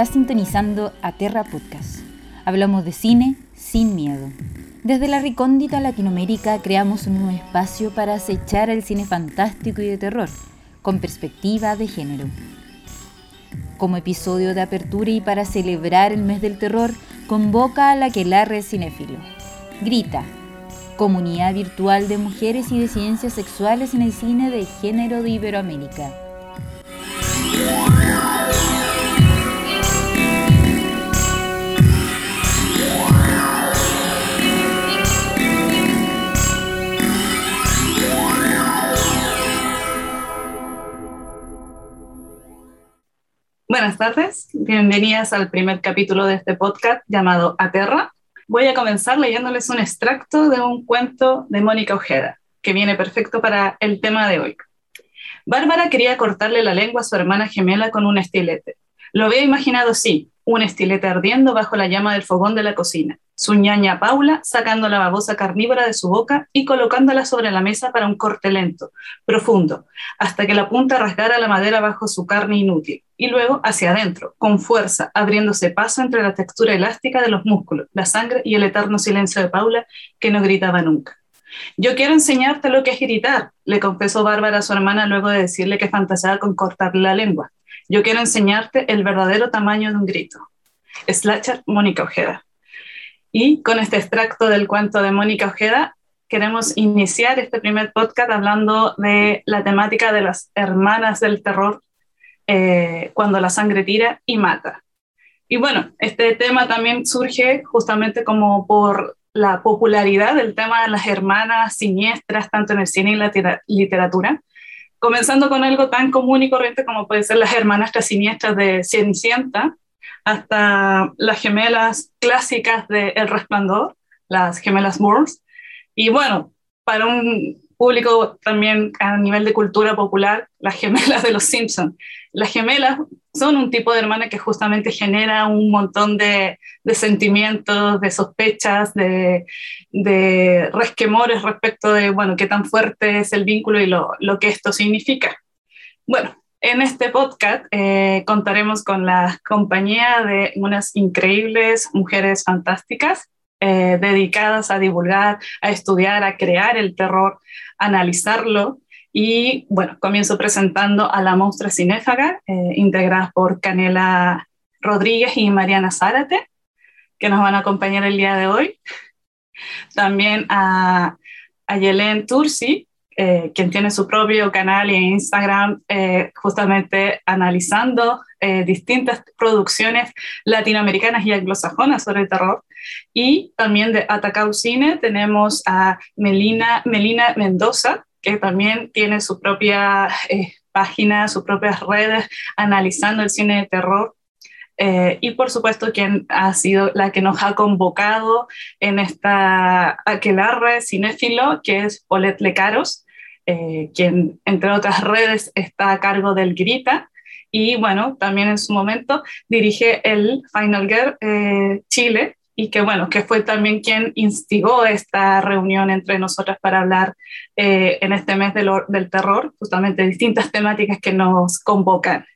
Estás sintonizando a Terra Podcast. Hablamos de cine sin miedo. Desde la recóndita Latinoamérica creamos un nuevo espacio para acechar el cine fantástico y de terror, con perspectiva de género. Como episodio de apertura y para celebrar el mes del terror, convoca a la Quelarre Cinéfilo. Grita, comunidad virtual de mujeres y de ciencias sexuales en el cine de género de Iberoamérica. Buenas tardes, bienvenidas al primer capítulo de este podcast llamado Aterra. Voy a comenzar leyéndoles un extracto de un cuento de Mónica Ojeda, que viene perfecto para el tema de hoy. Bárbara quería cortarle la lengua a su hermana gemela con un estilete. Lo había imaginado sí, un estilete ardiendo bajo la llama del fogón de la cocina, su ñaña Paula sacando la babosa carnívora de su boca y colocándola sobre la mesa para un corte lento, profundo, hasta que la punta rasgara la madera bajo su carne inútil, y luego hacia adentro, con fuerza, abriéndose paso entre la textura elástica de los músculos, la sangre y el eterno silencio de Paula, que no gritaba nunca. Yo quiero enseñarte lo que es gritar, le confesó Bárbara a su hermana luego de decirle que fantaseaba con cortarle la lengua. Yo quiero enseñarte el verdadero tamaño de un grito. Slasher Mónica Ojeda. Y con este extracto del cuento de Mónica Ojeda, queremos iniciar este primer podcast hablando de la temática de las hermanas del terror eh, cuando la sangre tira y mata. Y bueno, este tema también surge justamente como por la popularidad del tema de las hermanas siniestras, tanto en el cine y la literatura, comenzando con algo tan común y corriente como puede ser las hermanastras siniestras de Cenicienta, hasta las gemelas clásicas de El Resplandor, las gemelas Moore. Y bueno, para un público también a nivel de cultura popular, las gemelas de los Simpsons. Las gemelas son un tipo de hermana que justamente genera un montón de, sentimientos, de sospechas, de, resquemores respecto de, bueno, qué tan fuerte es el vínculo y lo, que esto significa. Bueno, en este podcast eh, contaremos con la compañía de unas increíbles mujeres fantásticas eh, dedicadas a divulgar, a estudiar, a crear el terror, analizarlo. Y bueno, comienzo presentando a la monstrua cinéfaga, eh, integrada por Canela Rodríguez y Mariana Zárate, que nos van a acompañar el día de hoy. También a, a Yelén Tursi, eh, quien tiene su propio canal en Instagram, eh, justamente analizando eh, distintas producciones latinoamericanas y anglosajonas sobre el terror. Y también de Atacau Cine tenemos a Melina, Melina Mendoza, que también tiene su propia página, sus propias redes, analizando el cine de terror. y por supuesto, quien ha sido la que nos ha convocado en esta aquelarre cinéfilo, que es Paulette Lecaros, eh, quien entre otras redes está a cargo del Grita y bueno, también en su momento dirige el Final Girl eh, Chile y que bueno, que fue también quien instigó esta reunión entre nosotras para hablar eh, en este mes del, del terror, justamente distintas temáticas que nos convocan.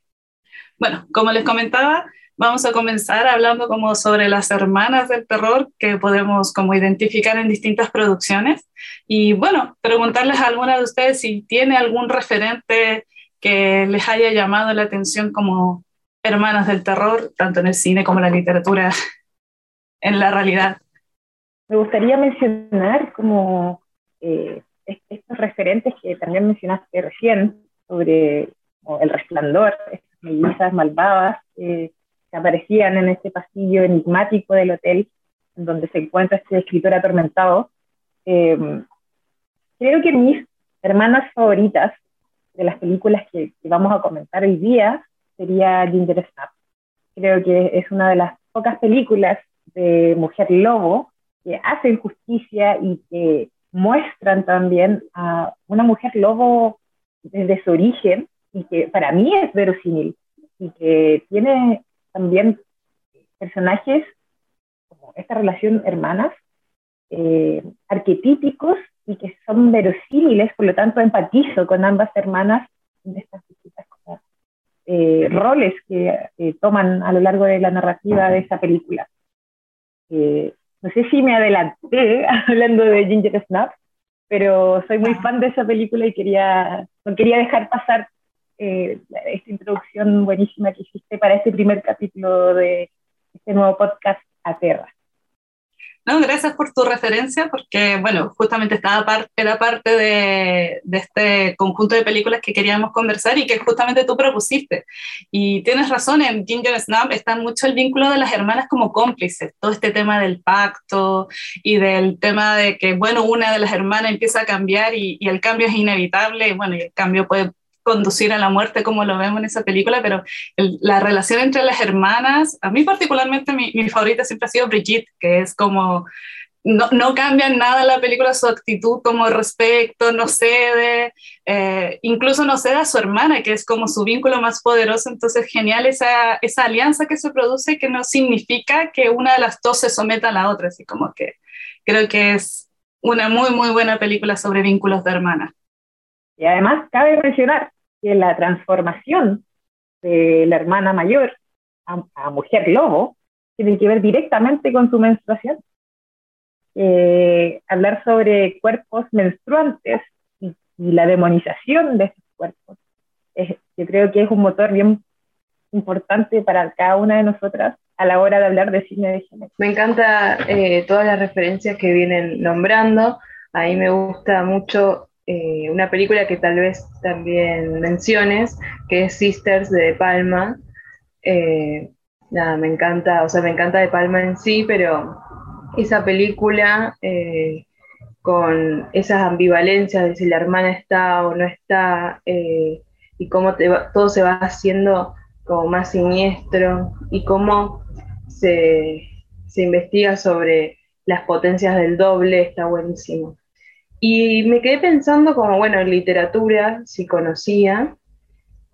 Bueno, como les comentaba, Vamos a comenzar hablando como sobre las hermanas del terror que podemos como identificar en distintas producciones. Y bueno, preguntarles a alguna de ustedes si tiene algún referente que les haya llamado la atención como hermanas del terror, tanto en el cine como en la literatura, en la realidad. Me gustaría mencionar como eh, estos referentes que también mencionaste recién sobre el resplandor, estas mellizas malvadas, eh, aparecían en este pasillo enigmático del hotel, donde se encuentra este escritor atormentado. Eh, creo que mis hermanas favoritas de las películas que, vamos a comentar hoy día sería Ginger Snap. Creo que es una de las pocas películas de mujer lobo que hacen justicia y que muestran también a una mujer lobo desde su origen y que para mí es verosímil y que tiene también personajes como esta relación hermanas, eh, arquetípicos y que son verosímiles, por lo tanto empatizo con ambas hermanas en estas distintas cosas eh, roles que toman a lo largo de la narrativa de esa película. no sé si me adelanté hablando de Ginger Snap, pero soy muy fan de esa película y quería, no quería dejar pasar esta introducción buenísima que hiciste para este primer capítulo de este nuevo podcast Aterra. No, gracias por tu referencia, porque, bueno, justamente estaba par era parte de, de, este conjunto de películas que queríamos conversar y que justamente tú propusiste. Y tienes razón, en Ginger Snap está mucho el vínculo de las hermanas como cómplices, todo este tema del pacto y del tema de que, bueno, una de las hermanas empieza a cambiar y, y el cambio es inevitable, y bueno, y el cambio puede conducir a la muerte como lo vemos en esa película, pero la relación entre las hermanas, a mí particularmente mi, mi, favorita siempre ha sido Brigitte, que es como, no, no cambia nada en la película su actitud como respecto, no cede, eh, incluso no cede a su hermana, que es como su vínculo más poderoso, entonces genial esa, esa alianza que se produce que no significa que una de las dos se someta a la otra, así como que creo que es una muy, muy buena película sobre vínculos de hermanas. Y además cabe mencionar que la transformación de la hermana mayor a, mujer lobo tiene que ver directamente con su menstruación. Eh, hablar sobre cuerpos menstruantes y, la demonización de estos cuerpos, yo creo que es un motor bien importante para cada una de nosotras a la hora de hablar de cine de género. Me encanta eh, todas las referencias que vienen nombrando. A mí me gusta mucho eh, una película que tal vez también menciones, que es Sisters de, de Palma. Eh, nada, me encanta, o sea, me encanta De Palma en sí, pero esa película eh, con esas ambivalencias de si la hermana está o no está, y cómo todo se va haciendo como más siniestro, y cómo se, se investiga sobre las potencias del doble, está buenísimo. Y me quedé pensando como, bueno, en literatura, si conocía,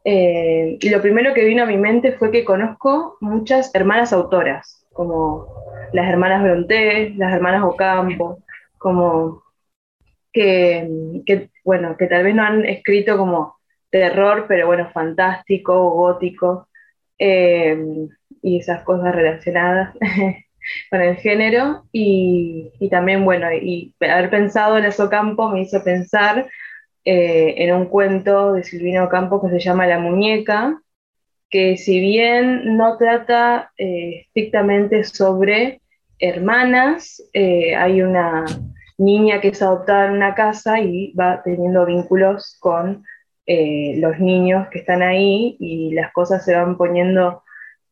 eh, y lo primero que vino a mi mente fue que conozco muchas hermanas autoras, como las hermanas Bronté, las hermanas Ocampo, como que, bueno, que tal vez no han escrito como terror, pero bueno, fantástico, gótico, eh, y esas cosas relacionadas. con el género y, también, bueno, y haber pensado en eso Ocampo me hizo pensar eh, en un cuento de Silvina Ocampo que se llama La muñeca, que si bien no trata eh, estrictamente sobre hermanas, eh, hay una niña que es adoptada en una casa y va teniendo vínculos con los niños que están ahí y las cosas se van poniendo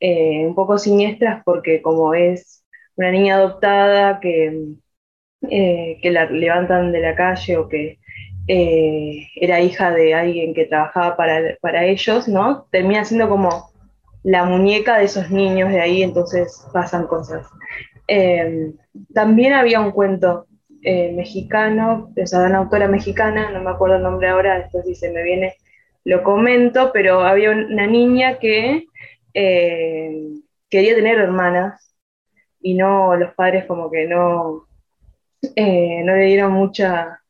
un poco siniestras porque como es una niña adoptada que, eh, que la levantan de la calle o que eh, era hija de alguien que trabajaba para, ellos, ¿no? Termina siendo como la muñeca de esos niños de ahí, entonces pasan cosas. Em, también había un cuento eh, mexicano, o sea, una autora mexicana, no me acuerdo el nombre ahora, después si se me viene lo comento, pero había una niña que quería tener hermanas y no, los padres como que no, eh, no le dieron mucha,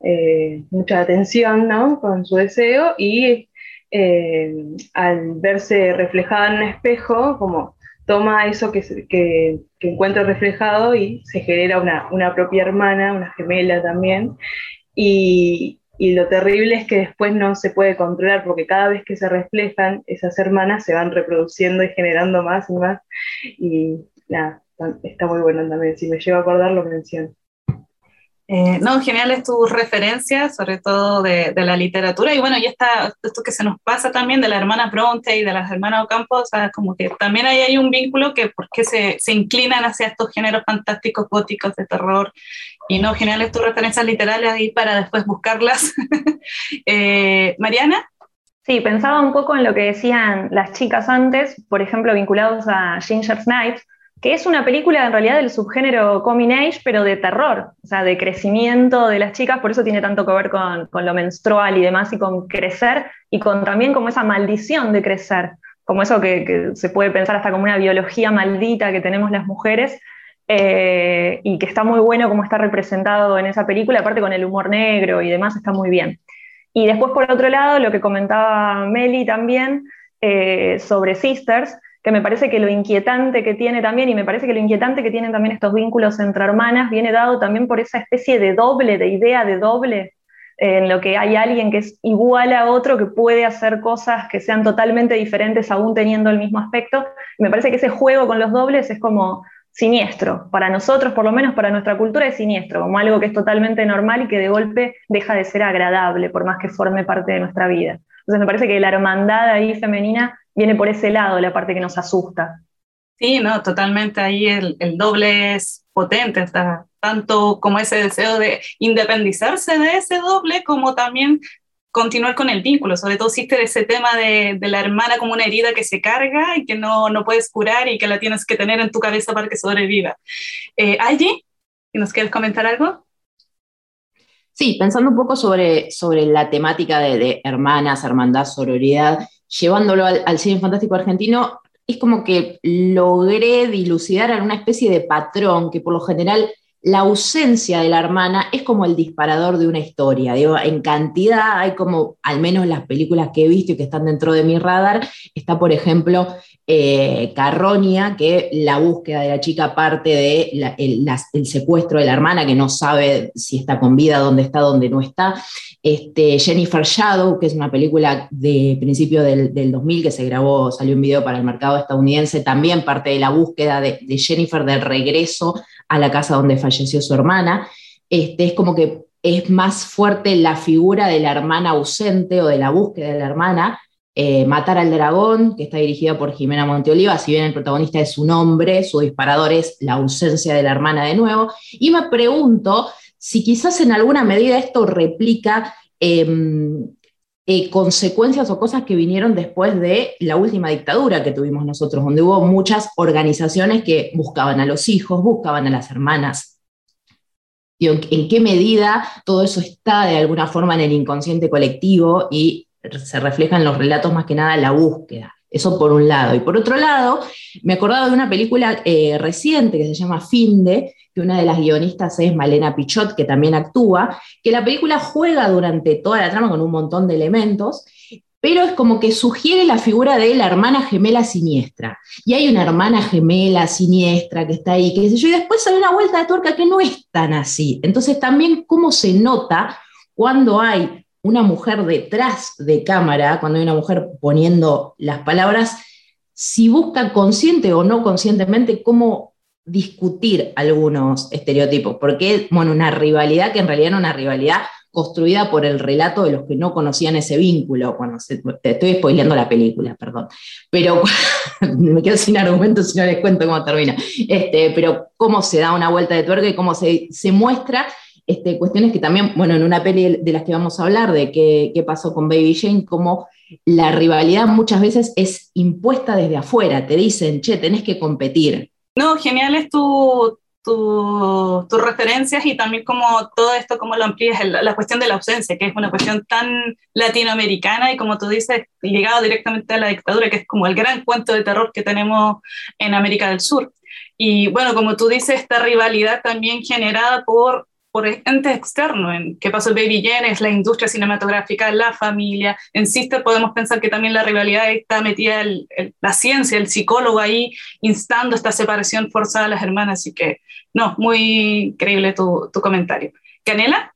eh, mucha atención ¿no? con su deseo y eh, al verse reflejada en un espejo, como toma eso que, que, que encuentra reflejado y se genera una, una, propia hermana, una gemela también. Y, y lo terrible es que después no se puede controlar porque cada vez que se reflejan esas hermanas se van reproduciendo y generando más y más. Y nada, está muy bueno también. Si me llego a acordar, lo menciono. Eh, no, geniales tus referencias, sobre todo de, de, la literatura, y bueno, y está esto que se nos pasa también de la hermana Bronte y de las hermanas Ocampo, o sea, como que también ahí hay un vínculo que porque se, se inclinan hacia estos géneros fantásticos, góticos, de terror, y no, geniales tus referencias literarias ahí para después buscarlas. eh, Mariana. Sí, pensaba un poco en lo que decían las chicas antes, por ejemplo, vinculados a Ginger Snipes, que es una película en realidad del subgénero coming age, pero de terror, o sea, de crecimiento de las chicas, por eso tiene tanto que ver con, lo menstrual y demás, y con crecer, y con también como esa maldición de crecer, como eso que, se puede pensar hasta como una biología maldita que tenemos las mujeres, eh, y que está muy bueno como está representado en esa película, aparte con el humor negro y demás, está muy bien. Y después, por otro lado, lo que comentaba Meli también, eh, sobre Sisters, que me parece que lo inquietante que tiene también, y me parece que lo inquietante que tienen también estos vínculos entre hermanas, viene dado también por esa especie de doble, de idea de doble, en lo que hay alguien que es igual a otro, que puede hacer cosas que sean totalmente diferentes aún teniendo el mismo aspecto. Y me parece que ese juego con los dobles es como siniestro. Para nosotros, por lo menos para nuestra cultura, es siniestro, como algo que es totalmente normal y que de golpe deja de ser agradable, por más que forme parte de nuestra vida. Entonces me parece que la hermandad ahí femenina viene por ese lado, la parte que nos asusta. Sí, no, totalmente ahí el, el doble es potente, está tanto como ese deseo de independizarse de ese doble, como también continuar con el vínculo, sobre todo existe ese tema de, de, la hermana como una herida que se carga y que no, no, puedes curar y que la tienes que tener en tu cabeza para que sobreviva. Eh, Allí, ¿nos quieres comentar algo? Sí, pensando un poco sobre, sobre la temática de, hermanas, hermandad, sororidad, llevándolo al, al cine fantástico argentino, es como que logré dilucidar alguna especie de patrón que por lo general la ausencia de la hermana es como el disparador de una historia. Digo, en cantidad hay como, al menos las películas que he visto y que están dentro de mi radar, está por ejemplo eh, Carronia, que la búsqueda de la chica parte de el, secuestro de la hermana, que no sabe si está con vida, dónde está, dónde no está. Este, Jennifer Shadow, que es una película de principio del, del, 2000 que se grabó, salió un video para el mercado estadounidense, también parte de la búsqueda de, de Jennifer del regreso a la casa donde falleció su hermana. Este, es como que es más fuerte la figura de la hermana ausente o de la búsqueda de la hermana. Eh, Matar al dragón, que está dirigida por Jimena Monteoliva, si bien el protagonista es un hombre, su disparador es la ausencia de la hermana de nuevo. Y me pregunto si quizás en alguna medida esto replica eh, eh, consecuencias o cosas que vinieron después de la última dictadura que tuvimos nosotros, donde hubo muchas organizaciones que buscaban a los hijos, buscaban a las hermanas. En, en qué medida todo eso está de alguna forma en el inconsciente colectivo y se refleja en los relatos más que nada la búsqueda. Eso por un lado. Y por otro lado, me acordaba de una película eh, reciente que se llama Finde, que una de las guionistas es Malena Pichot, que también actúa, que la película juega durante toda la trama con un montón de elementos, pero es como que sugiere la figura de la hermana gemela siniestra. Y hay una hermana gemela siniestra que está ahí, que sé yo, y después hay una vuelta de tuerca que no es tan así. Entonces también cómo se nota cuando hay una mujer detrás de cámara, cuando hay una mujer poniendo las palabras, si busca consciente o no conscientemente cómo discutir algunos estereotipos, porque bueno, una rivalidad que en realidad era una rivalidad construida por el relato de los que no conocían ese vínculo. Bueno, estoy spoileando la película, perdón. Pero me quedo sin argumentos si no les cuento cómo termina. Este, pero cómo se da una vuelta de tuerca y cómo se muestra este, cuestiones que también, bueno, en una peli de las que vamos a hablar, de qué, qué pasó con Baby Jane, cómo la rivalidad muchas veces es impuesta desde afuera, te dicen, che, tenés que competir. No, genial es tu, tu, tus referencias y también como todo esto, como lo amplías, la, la, cuestión de la ausencia, que es una cuestión tan latinoamericana y como tú dices, ligado directamente a la dictadura, que es como el gran cuento de terror que tenemos en América del Sur. Y bueno, como tú dices, esta rivalidad también generada por por entes externos. En qué pasó Baby Jane es la industria cinematográfica, la familia. En Sister podemos pensar que también la rivalidad está metida el, la ciencia, el psicólogo ahí instando esta separación forzada a las hermanas. Así que, no, muy increíble tu, tu comentario. ¿Canela?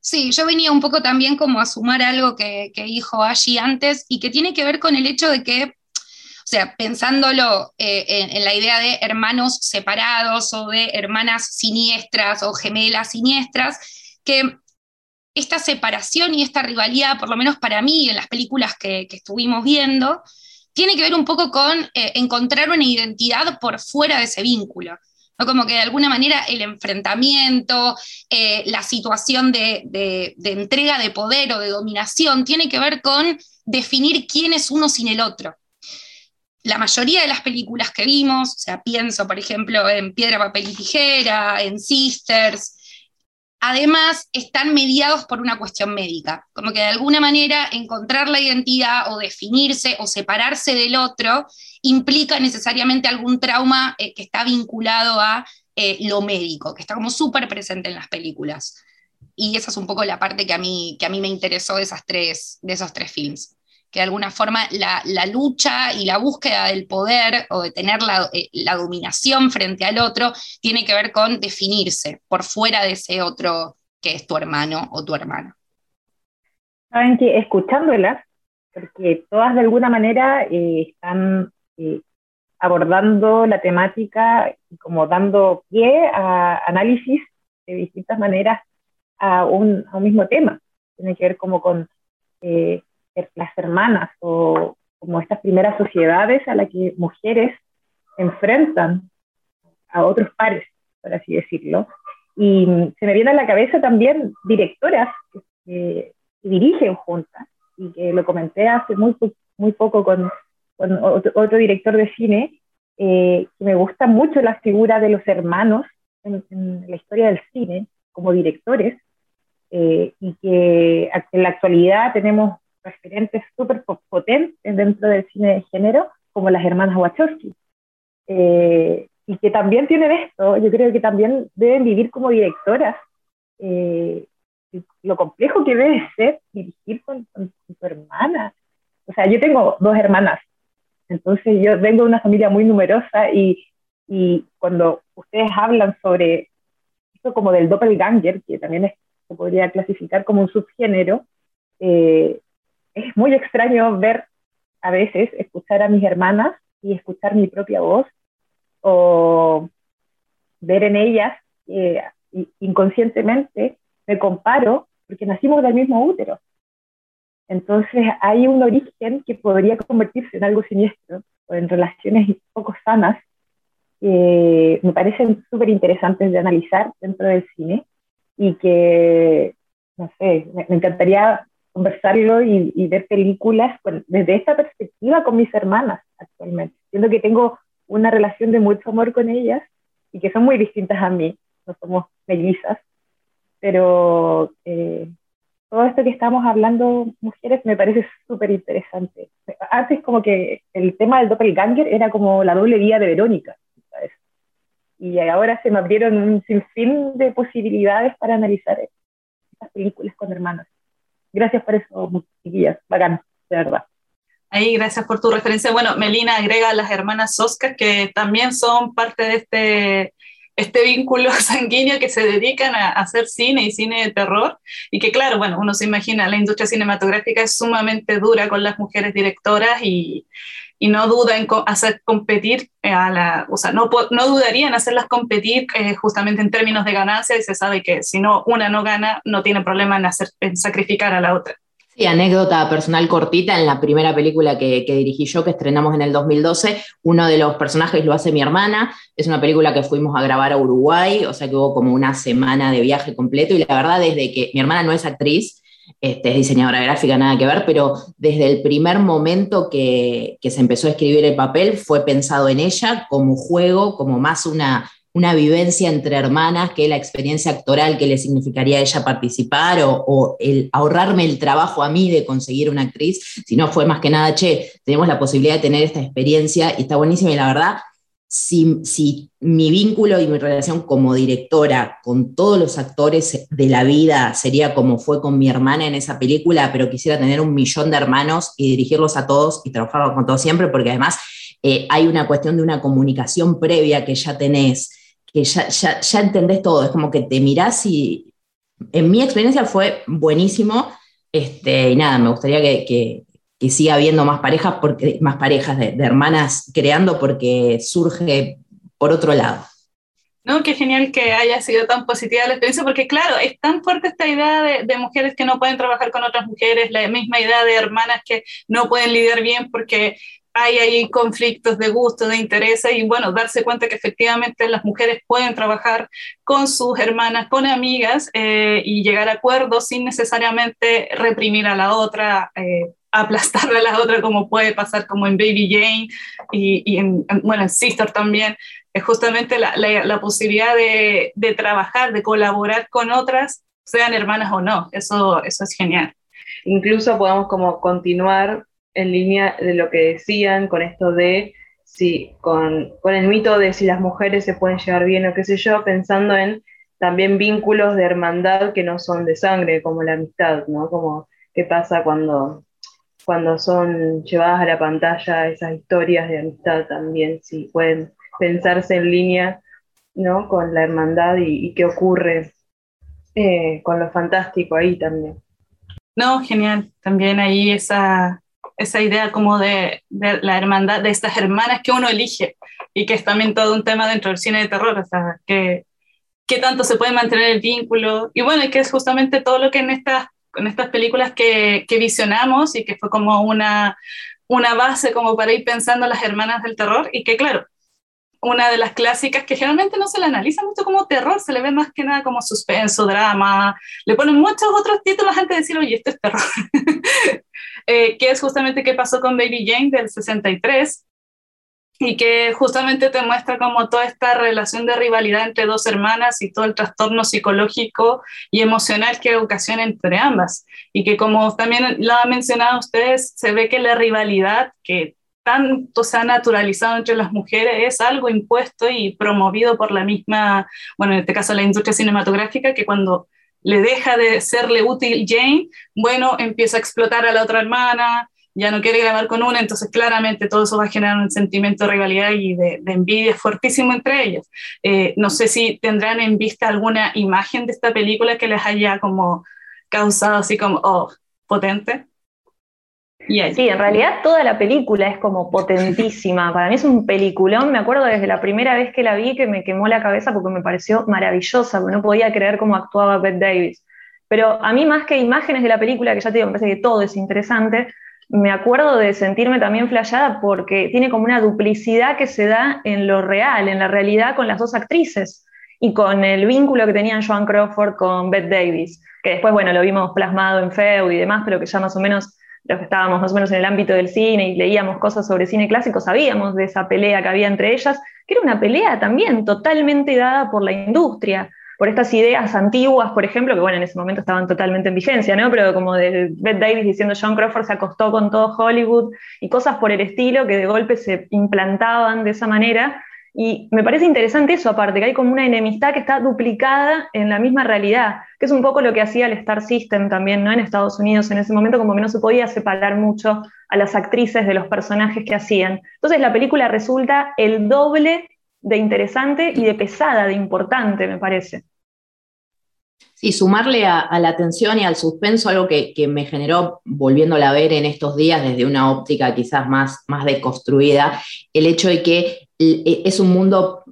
Sí, yo venía un poco también como a sumar algo que, que dijo allí antes y que tiene que ver con el hecho de que sea, pensándolo eh, en, la idea de hermanos separados o de hermanas siniestras o gemelas siniestras, que esta separación y esta rivalidad, por lo menos para mí, en las películas que, estuvimos viendo, tiene que ver un poco con eh, encontrar una identidad por fuera de ese vínculo. ¿no? Como que de alguna manera el enfrentamiento, eh, la situación de entrega de poder o de dominación, tiene que ver con definir quién es uno sin el otro la mayoría de las películas que vimos, o sea, pienso, por ejemplo, en Piedra, Papel y Tijera, en Sisters, además están mediados por una cuestión médica, como que de alguna manera encontrar la identidad o definirse o separarse del otro implica necesariamente algún trauma eh, que está vinculado a eh, lo médico, que está como súper presente en las películas. Y esa es un poco la parte que a mí, que a mí me interesó de, esas tres, de esos tres films. Que de alguna forma la, lucha y la búsqueda del poder o de tener la, eh, la, dominación frente al otro tiene que ver con definirse por fuera de ese otro que es tu hermano o tu hermana. Saben que escuchándolas, porque todas de alguna manera eh, están eh, abordando la temática y como dando pie a análisis de distintas maneras a un, mismo tema. Tiene que ver como con las hermanas o como estas primeras sociedades a las que mujeres enfrentan a otros pares, por así decirlo. Y se me viene a la cabeza también directoras que, dirigen juntas y que lo comenté hace muy, muy poco con, con otro, director de cine, eh, que me gusta mucho la figura de los hermanos en, en la historia del cine como directores, eh, y que en la actualidad tenemos referentes súper potentes dentro del cine de género, como las hermanas Wachowski. Eh, y que también tienen esto, yo creo que también deben vivir como directoras. Eh, lo complejo que debe ser dirigir con, con, tu hermana. O sea, yo tengo dos hermanas, entonces yo vengo de una familia muy numerosa y, y cuando ustedes hablan sobre esto como del doppelganger, que también es se podría clasificar como un subgénero, eh, es muy extraño ver a veces, escuchar a mis hermanas y escuchar mi propia voz, o ver en ellas, eh, inconscientemente, me comparo porque nacimos del mismo útero. Entonces hay un origen que podría convertirse en algo siniestro o en relaciones poco sanas que me parecen súper interesantes de analizar dentro del cine y que, no sé, me, encantaría conversarlo y, ver películas desde esta perspectiva con mis hermanas actualmente. Siento que tengo una relación de mucho amor con ellas y que son muy distintas a mí, no somos mellizas, pero eh, todo esto que estamos hablando, mujeres, me parece súper interesante. Antes como que el tema del doppelganger era como la doble vía de Verónica, y ahora se me abrieron un sinfín de posibilidades para analizar estas películas con hermanos. Gracias por eso, chiquillas, bacán, de verdad. Ahí, gracias por tu referencia. Bueno, Melina agrega a las hermanas Oscar, que también son parte de este, este vínculo sanguíneo que se dedican a, hacer cine y cine de terror. Y que, claro, bueno, uno se imagina, la industria cinematográfica es sumamente dura con las mujeres directoras y, y no duda en hacer competir eh, a la, o sea, no, no dudaría en hacerlas competir eh, justamente en términos de ganancia y se sabe que si no una no gana, no tiene problema en, hacer, en sacrificar a la otra. Sí, anécdota personal cortita, en la primera película que, que, dirigí yo, que estrenamos en el 2012, uno de los personajes lo hace mi hermana, es una película que fuimos a grabar a Uruguay, o sea que hubo como una semana de viaje completo y la verdad desde que mi hermana no es actriz, este, es diseñadora gráfica, nada que ver, pero desde el primer momento que, se empezó a escribir el papel fue pensado en ella como juego, como más una, una vivencia entre hermanas que la experiencia actoral que le significaría a ella participar o, el ahorrarme el trabajo a mí de conseguir una actriz, sino fue más que nada, che, tenemos la posibilidad de tener esta experiencia y está buenísima y la verdad si, mi vínculo y mi relación como directora con todos los actores de la vida sería como fue con mi hermana en esa película, pero quisiera tener un millón de hermanos y dirigirlos a todos y trabajar con todos siempre, porque además eh, hay una cuestión de una comunicación previa que ya tenés, que ya, ya, entendés todo, es como que te mirás y en mi experiencia fue buenísimo. Este, y nada, me gustaría que siga habiendo más parejas, porque, más parejas de, hermanas creando porque surge por otro lado. No, qué genial que haya sido tan positiva la experiencia, porque claro, es tan fuerte esta idea de, mujeres que no pueden trabajar con otras mujeres, la misma idea de hermanas que no pueden lidiar bien porque hay ahí conflictos de gusto, de intereses, y bueno, darse cuenta que efectivamente las mujeres pueden trabajar con sus hermanas, con amigas, eh, y llegar a acuerdos sin necesariamente reprimir a la otra, eh, aplastar a la otra como puede pasar como en Baby Jane y, en, bueno, en Sister también, es justamente la, la, posibilidad de, de, trabajar, de colaborar con otras, sean hermanas o no, eso, eso es genial. Incluso podemos como continuar en línea de lo que decían con esto de si, con, con el mito de si las mujeres se pueden llevar bien o qué sé yo, pensando en también vínculos de hermandad que no son de sangre, como la amistad, ¿no? Como qué pasa cuando cuando son llevadas a la pantalla esas historias de amistad también, si pueden pensarse en línea ¿no? con la hermandad y, qué ocurre eh, con lo fantástico ahí también. No, genial. También ahí esa, esa idea como de, de, la hermandad, de estas hermanas que uno elige y que es también todo un tema dentro del cine de terror, o sea, que, qué tanto se puede mantener el vínculo. Y bueno, y que es justamente todo lo que en estas, en estas películas que, que visionamos y que fue como una, una base como para ir pensando las hermanas del terror y que claro, una de las clásicas que generalmente no se la analiza mucho como terror, se le ve más que nada como suspenso, drama, le ponen muchos otros títulos antes de decir, oye, esto es terror, eh, que es justamente qué pasó con Baby Jane del 63, y que justamente te muestra como toda esta relación de rivalidad entre dos hermanas y todo el trastorno psicológico y emocional que ocasiona entre ambas. Y que como también lo han mencionado ustedes, se ve que la rivalidad que tanto se ha naturalizado entre las mujeres es algo impuesto y promovido por la misma, bueno, en este caso la industria cinematográfica, que cuando le deja de serle útil Jane, bueno, empieza a explotar a la otra hermana, ya no quiere grabar con una, entonces claramente todo eso va a generar un sentimiento de rivalidad y de, envidia fuertísimo entre ellos. Eh, no sé si tendrán en vista alguna imagen de esta película que les haya como causado así como, oh, potente. Sí, en realidad toda la película es como potentísima. Para mí es un peliculón. Me acuerdo desde la primera vez que la vi que me quemó la cabeza porque me pareció maravillosa, no podía creer cómo actuaba Bette Davis. Pero a mí más que imágenes de la película, que ya te digo, me parece que todo es interesante, me acuerdo de sentirme también flayada porque tiene como una duplicidad que se da en lo real, en la realidad con las dos actrices y con el vínculo que tenían Joan Crawford con Bette Davis, que después, bueno, lo vimos plasmado en Feu y demás, pero que ya más o menos los que estábamos más o menos en el ámbito del cine y leíamos cosas sobre cine clásico, sabíamos de esa pelea que había entre ellas, que era una pelea también totalmente dada por la industria por estas ideas antiguas, por ejemplo, que bueno, en ese momento estaban totalmente en vigencia, ¿no? Pero como de Bette Davis diciendo John Crawford se acostó con todo Hollywood y cosas por el estilo que de golpe se implantaban de esa manera. Y me parece interesante eso, aparte, que hay como una enemistad que está duplicada en la misma realidad, que es un poco lo que hacía el Star System también, ¿no? En Estados Unidos en ese momento, como que no se podía separar mucho a las actrices de los personajes que hacían. Entonces la película resulta el doble de interesante y de pesada, de importante, me parece. Sí, sumarle a, la atención y al suspenso algo que, me generó, volviéndola a ver en estos días desde una óptica quizás más, más deconstruida, el hecho de que e, es un mundo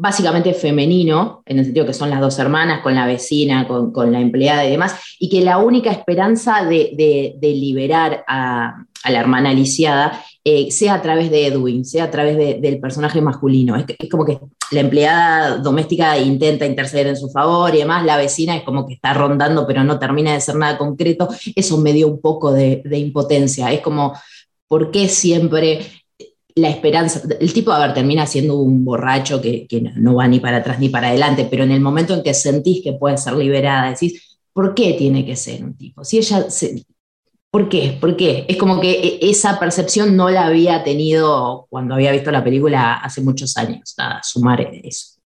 básicamente femenino, en el sentido que son las dos hermanas, con la vecina, con, la empleada y demás, y que la única esperanza de, liberar a, la hermana lisiada eh, sea a través de Edwin, sea a través del personaje masculino. Es, como que la empleada doméstica intenta interceder en su favor y demás, la vecina es como que está rondando, pero no termina de ser nada concreto. Eso me dio un poco de, impotencia. Es como, ¿por qué siempre la esperanza, el tipo, a ver, termina siendo un borracho que, no va ni para atrás ni para adelante, pero en el momento en que sentís que puede ser liberada, decís, ¿por qué tiene que ser un tipo? Si ella, ¿por qué? ¿Por qué? Es como que e, esa percepción no la había tenido cuando había visto la película hace muchos años, a sumar eso.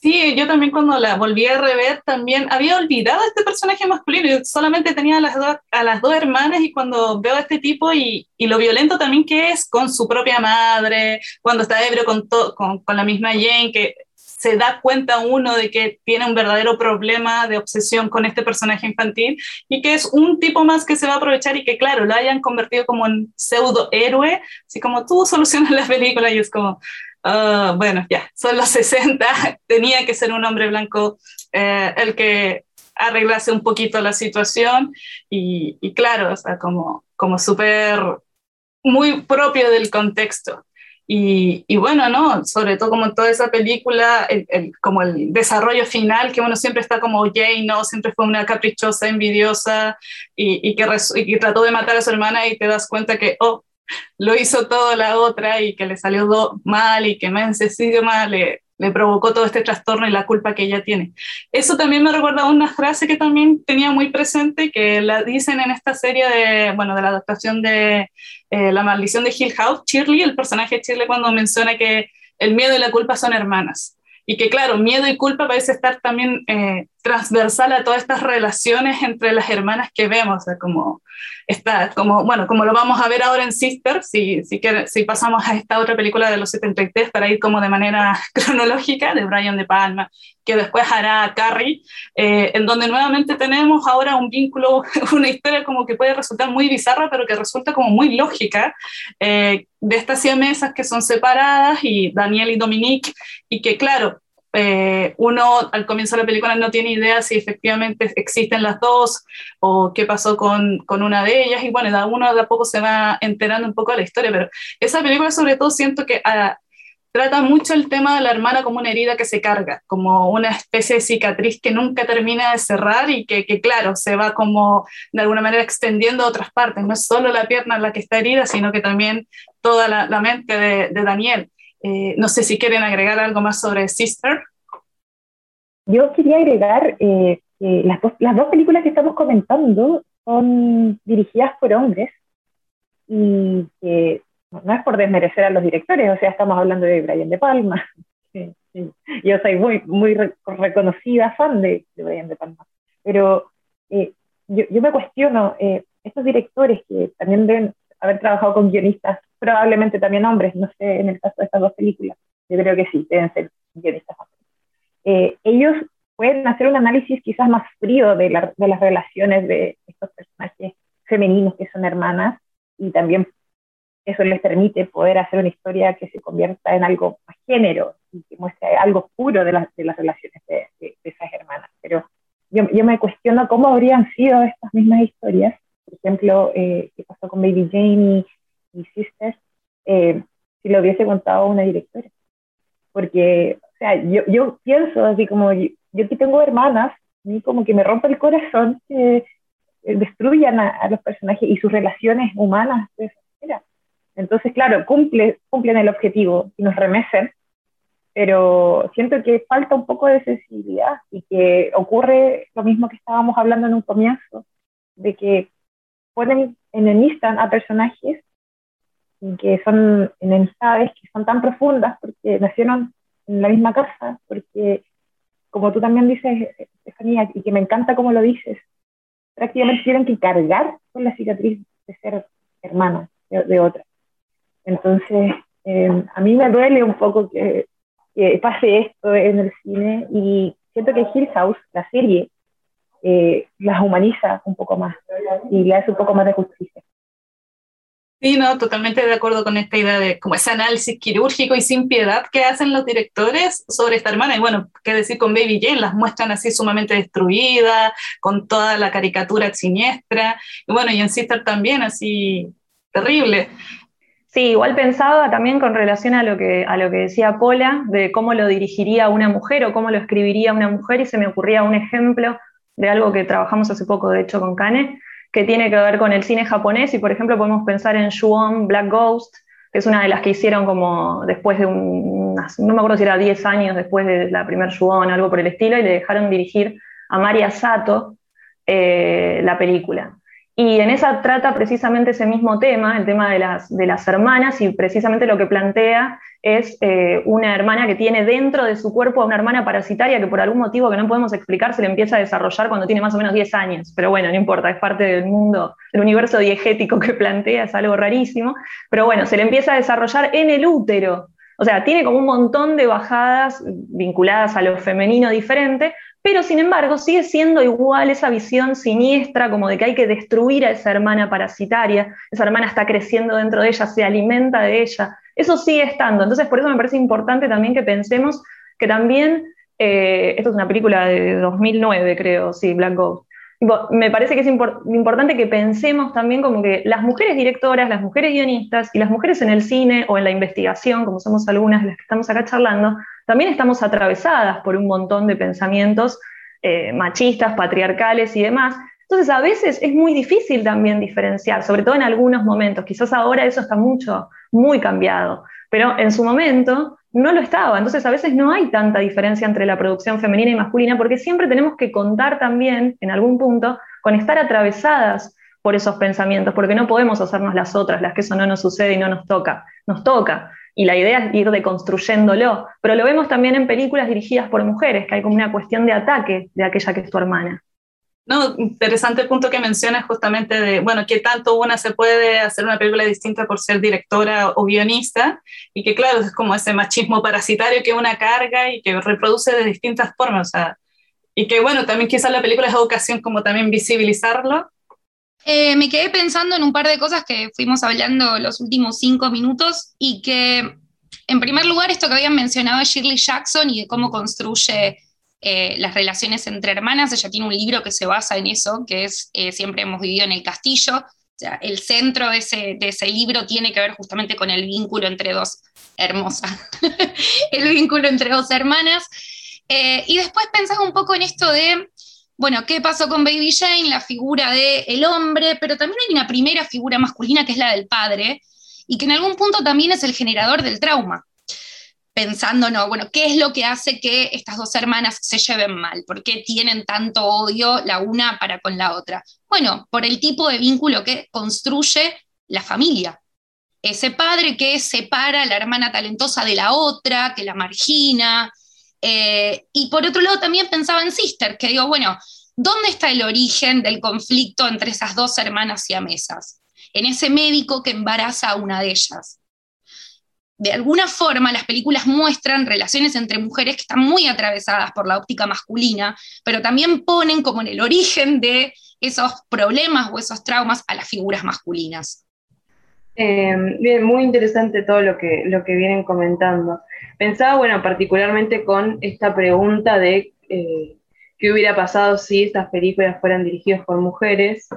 Sí, yo también cuando la volví a rever también había olvidado este personaje masculino, yo solamente tenía a las, dos, a las dos hermanas y cuando veo a este tipo y, y, lo violento también que es con su propia madre, cuando está ebrio con, con, con la misma Jane, que se da cuenta uno de que tiene un verdadero problema de obsesión con este personaje infantil y que es un tipo más que se va a aprovechar y que, claro, lo hayan convertido como en pseudo héroe, así como tú solucionas la película y es como, Ah, bueno, ya, son los 60, tenía que ser un hombre blanco eh, el que arreglase un poquito la situación y, claro, o sea, como, como súper, muy propio del contexto. Y, bueno, ¿no? Sobre todo como toda esa película, el, como el desarrollo final, que uno siempre está como Jane, ¿no? Siempre fue una caprichosa, envidiosa y, que, trató de matar a su hermana y te das cuenta que, oh, lo hizo todo la otra y que le salió mal y que más mal le, le provocó todo este trastorno y la culpa que ella tiene. Eso también me recuerda una frase que también tenía muy presente, que la dicen en esta serie de, bueno, de la adaptación de eh, La maldición de Hill House, Shirley, el personaje Shirley cuando menciona que el miedo y la culpa son hermanas. Y que claro, miedo y culpa parece estar también eh, transversal a todas estas relaciones entre las hermanas que vemos, como está como, bueno, como lo vamos a ver ahora en Sister, si, si, si pasamos a esta otra película de los 73 para ir como de manera cronológica, de Brian De Palma, que después hará Carrie, eh, en donde nuevamente tenemos ahora un vínculo, una historia como que puede resultar muy bizarra, pero que resulta como muy lógica, eh, de estas mesas que son separadas y Daniel y Dominique, y que claro, eh, uno al comienzo de la película no tiene idea si efectivamente existen las dos o qué pasó con, con una de ellas y bueno, uno de a poco se va enterando un poco de la historia, pero esa película sobre todo siento que ah, trata mucho el tema de la hermana como una herida que se carga, como una especie de cicatriz que nunca termina de cerrar y que, que claro, se va como de alguna manera extendiendo a otras partes, no es solo la pierna la que está herida, sino que también toda la, la mente de, de Daniel. Eh, no sé si quieren agregar algo más sobre Sister. Yo quería agregar eh, que las dos, las dos películas que estamos comentando son dirigidas por hombres y que no es por desmerecer a los directores, o sea, estamos hablando de Brian De Palma. Yo soy muy, muy reconocida fan de, Brian De Palma, pero eh, yo, yo, me cuestiono, estos directores que también deben haber trabajado con guionistas probablemente también hombres, no sé, en el caso de estas dos películas, yo creo que sí, deben ser guionistas eh, ellos pueden hacer un análisis quizás más frío de, de, las relaciones de estos personajes femeninos que son hermanas y también eso les permite poder hacer una historia que se convierta en algo más género y que muestre algo oscuro de, las de las relaciones de, de, esas hermanas. Pero yo, yo, me cuestiono cómo habrían sido estas mismas historias, por ejemplo, eh, qué pasó con Baby Jane sisters, eh, si lo hubiese contado una directora. Porque, o sea, yo, yo pienso así como, yo, yo que tengo hermanas, a mí como que me rompe el corazón que destruyan a, los personajes y sus relaciones humanas manera. Entonces, claro, cumple, cumplen el objetivo y nos remecen, pero siento que falta un poco de sensibilidad y que ocurre lo mismo que estábamos hablando en un comienzo, de que ponen, enemistan a personajes que son enemistades que son tan profundas porque nacieron en la misma casa, porque como tú también dices, Estefanía, y que me encanta cómo lo dices, prácticamente tienen que cargar con la cicatriz de ser hermana de, otra. Entonces, em, a mí me duele un poco que, que, pase esto en el cine y siento que Hill House, la serie, eh, las humaniza un poco más y le hace un poco más de justicia. Sí, no, totalmente de acuerdo con esta idea de como ese análisis quirúrgico y sin piedad que hacen los directores sobre esta hermana. Y bueno, qué decir con Baby Jane, las muestran así sumamente destruidas, con toda la caricatura siniestra. Y bueno, y en Sister también, así terrible. Sí, igual pensaba también con relación a lo que, a lo que decía Pola, de cómo lo dirigiría una mujer o cómo lo escribiría una mujer, y se me ocurría un ejemplo de algo que trabajamos hace poco, de hecho, con Kane, que tiene que ver con el cine japonés y por ejemplo podemos pensar en Shuon Black Ghost, que es una de las que hicieron como después de un, no me acuerdo si era 10 años después de la primer Shuon, algo por el estilo, y le dejaron dirigir a Maria Sato eh, la película. Y en esa trata precisamente ese mismo tema, el tema de las, de las hermanas, y precisamente lo que plantea es eh, una hermana que tiene dentro de su cuerpo a una hermana parasitaria que por algún motivo que no podemos explicar se le empieza a desarrollar cuando tiene más o menos 10 años. Pero bueno, no importa, es parte del mundo, del universo diegético que plantea, es algo rarísimo. Pero bueno, se le empieza a desarrollar en el útero. O sea, tiene como un montón de bajadas vinculadas a lo femenino diferente, pero sin embargo sigue siendo igual esa visión siniestra como de que hay que destruir a esa hermana parasitaria, esa hermana está creciendo dentro de ella, se alimenta de ella, eso sigue estando. Entonces por eso me parece importante también que pensemos que también, eh, esto es una película de 2009 creo, sí, Black Ghost, me parece que es importante que pensemos también como que las mujeres directoras, las mujeres guionistas y las mujeres en el cine o en la investigación, como somos algunas de las que estamos acá charlando, también estamos atravesadas por un montón de pensamientos eh, machistas, patriarcales y demás. Entonces a veces es muy difícil también diferenciar, sobre todo en algunos momentos. Quizás ahora eso está mucho, muy cambiado, pero en su momento no lo estaba. Entonces a veces no hay tanta diferencia entre la producción femenina y masculina porque siempre tenemos que contar también, en algún punto, con estar atravesadas por esos pensamientos, porque no podemos hacernos las otras, las que eso no nos sucede y no nos toca. Nos toca y la idea es ir deconstruyéndolo, pero lo vemos también en películas dirigidas por mujeres, que hay como una cuestión de ataque de aquella que es tu hermana. No, interesante punto que mencionas justamente de, bueno, que tanto una se puede hacer una película distinta por ser directora o guionista, y que claro, es como ese machismo parasitario que una carga y que reproduce de distintas formas, y que bueno, también quizás la película es ocasión como también visibilizarlo. Eh, me quedé pensando en un par de cosas que fuimos hablando los últimos cinco minutos y que, en primer lugar, esto que habían mencionado Shirley Jackson y de cómo construye eh, las relaciones entre hermanas. Ella tiene un libro que se basa en eso, que es eh, Siempre hemos vivido en el castillo. El centro de ese, libro tiene que ver justamente con el vínculo entre dos, hermosas, el vínculo entre dos hermanas. Y después pensás un poco en esto de, bueno, ¿qué pasó con Baby Jane? La figura del el hombre, pero también hay una primera figura masculina que es la del padre, y que en algún punto también es el generador del trauma pensando, no, bueno, ¿qué es lo que hace que estas dos hermanas se lleven mal? ¿Por qué tienen tanto odio la una para con la otra? Bueno, por el tipo de vínculo que construye la familia. Ese padre que separa a la hermana talentosa de la otra, que la margina. Eh, y por otro lado también pensaba en Sister, que digo, bueno, ¿dónde está el origen del conflicto entre esas dos hermanas siamesas? En ese médico que embaraza a una de ellas de alguna forma las películas muestran relaciones entre mujeres que están muy atravesadas por la óptica masculina, pero también ponen como en el origen de esos problemas o esos traumas a las figuras masculinas. Eh, bien, muy interesante todo lo que, lo que vienen comentando. Pensaba, bueno, particularmente con esta pregunta de eh, qué hubiera pasado si estas películas fueran dirigidas por mujeres.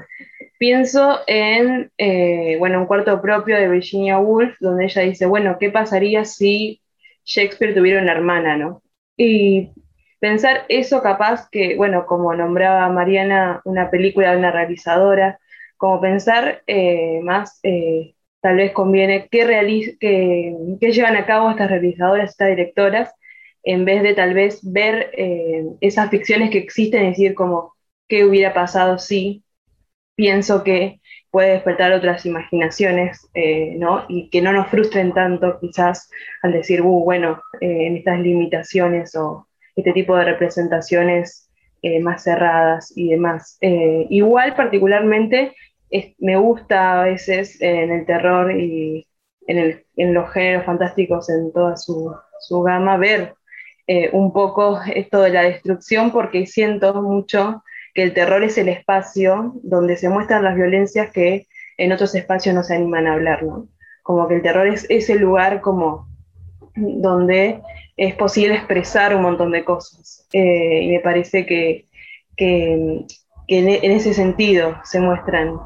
Pienso en, eh, bueno, un cuarto propio de Virginia Woolf, donde ella dice, bueno, ¿qué pasaría si Shakespeare tuviera una hermana, no? Y pensar eso capaz que, bueno, como nombraba Mariana, una película de una realizadora, como pensar eh, más, tal vez conviene, qué, qué, llevan a cabo estas realizadoras, estas directoras, en vez de tal vez ver esas ficciones que existen y decir como, ¿qué hubiera pasado si pienso que puede despertar otras imaginaciones, eh, ¿no? Y que no nos frustren tanto quizás al decir, uh, bueno, eh, en estas limitaciones o este tipo de representaciones eh, más cerradas y demás. igual particularmente me gusta a veces en el terror y en, los géneros fantásticos en toda su, su gama ver un poco esto de la destrucción porque siento mucho que el terror es el espacio donde se muestran las violencias que en otros espacios no se animan a hablar, ¿no? Como que el terror es ese lugar como donde es posible expresar un montón de cosas. Eh, y me parece que, que, en, ese sentido se muestran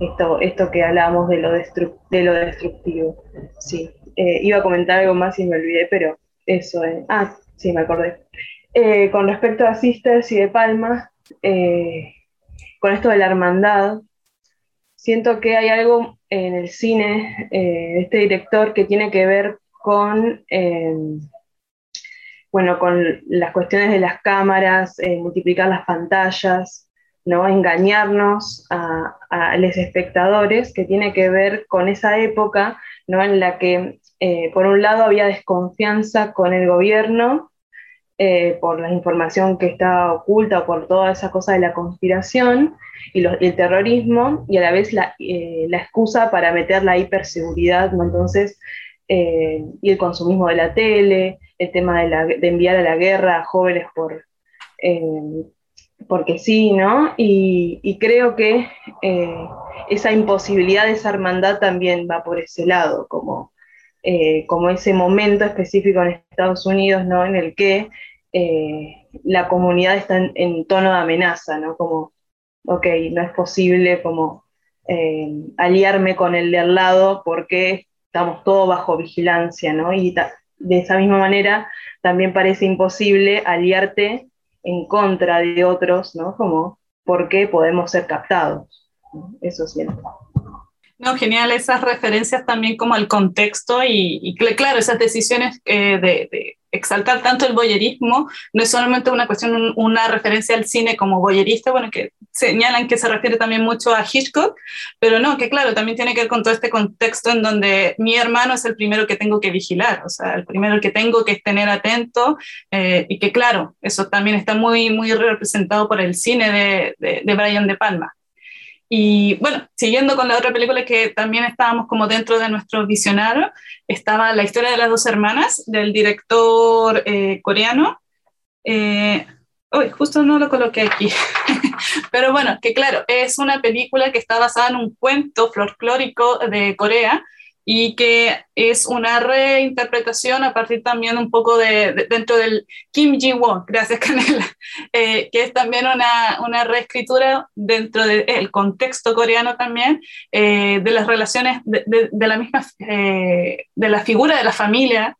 esto, esto que hablábamos de lo, de lo destructivo. Sí. Eh, iba a comentar algo más y me olvidé, pero eso. Eh. Ah, sí, me acordé. con respecto a Sisters y de Palma, eh, con esto de la hermandad, siento que hay algo en el cine eh, de este director que tiene que ver con, eh, bueno, con las cuestiones de las cámaras, multiplicar las pantallas, ¿no? engañarnos a, los espectadores, que tiene que ver con esa época ¿no? en la que, por un lado, había desconfianza con el gobierno, eh, por la información que está oculta por toda esa cosa de la conspiración y, el terrorismo, y a la vez la, eh, la excusa para meter la hiperseguridad, ¿no? Entonces, eh, y el consumismo de la tele, el tema de enviar a la guerra a jóvenes por, porque sí, ¿no? Y, creo que esa imposibilidad de esa hermandad también va por ese lado, como eh, como ese momento específico en Estados Unidos, ¿no? En el que eh, la comunidad está en, tono de amenaza, ¿no? Como, ok, no es posible como eh, aliarme con el de al lado porque estamos todos bajo vigilancia, ¿no? Y de esa misma manera también parece imposible aliarte en contra de otros, ¿no? Como porque podemos ser captados. Eso siento. No, genial esas referencias también como al contexto y, claro, esas decisiones eh, de, exaltar tanto el boyerismo, no es solamente una cuestión, una referencia al cine como boyerista, bueno, que señalan que se refiere también mucho a Hitchcock, pero no, que claro, también tiene que ver con todo este contexto en donde mi hermano es el primero que tengo que vigilar, o sea, el primero que tengo que tener atento, eh, y que claro, eso también está muy, muy representado por el cine de, de, de Brian De Palma. Y bueno, siguiendo con la otra película que también estábamos como dentro de nuestro visionario, estaba La historia de las dos hermanas del director eh, coreano. Eh, justo no lo coloqué aquí. Pero bueno, que claro, es una película que está basada en un cuento folclórico de Corea y que es una reinterpretación a partir también un poco de, dentro del Kim Ji-won, gracias Canela, eh, que es también una, una reescritura dentro del contexto coreano también, eh, de las relaciones, de, de la misma, eh, de la figura de la familia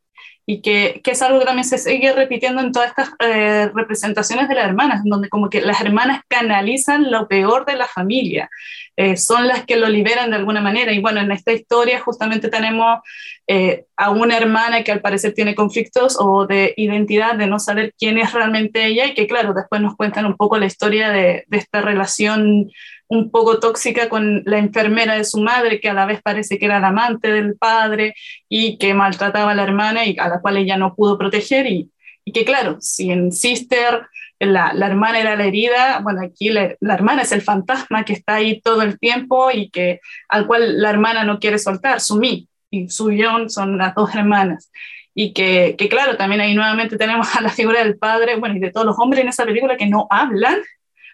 y que, que, es algo que también se sigue repitiendo en todas estas eh, representaciones de las hermanas, donde como que las hermanas canalizan lo peor de la familia, eh, son las que lo liberan de alguna manera. Y bueno, en esta historia justamente tenemos eh, a una hermana que al parecer tiene conflictos o de identidad, de no saber quién es realmente ella, y que claro, después nos cuentan un poco la historia de, de esta relación un poco tóxica con la enfermera de su madre, que a la vez parece que era la amante del padre y que maltrataba a la hermana y a la cual ella no pudo proteger. Y, que claro, si en Sister la, la, hermana era la herida, bueno, aquí la, la, hermana es el fantasma que está ahí todo el tiempo y que al cual la hermana no quiere soltar, Sumi y Suyeon son las dos hermanas. Y que, que, claro, también ahí nuevamente tenemos a la figura del padre, bueno, y de todos los hombres en esa película que no hablan,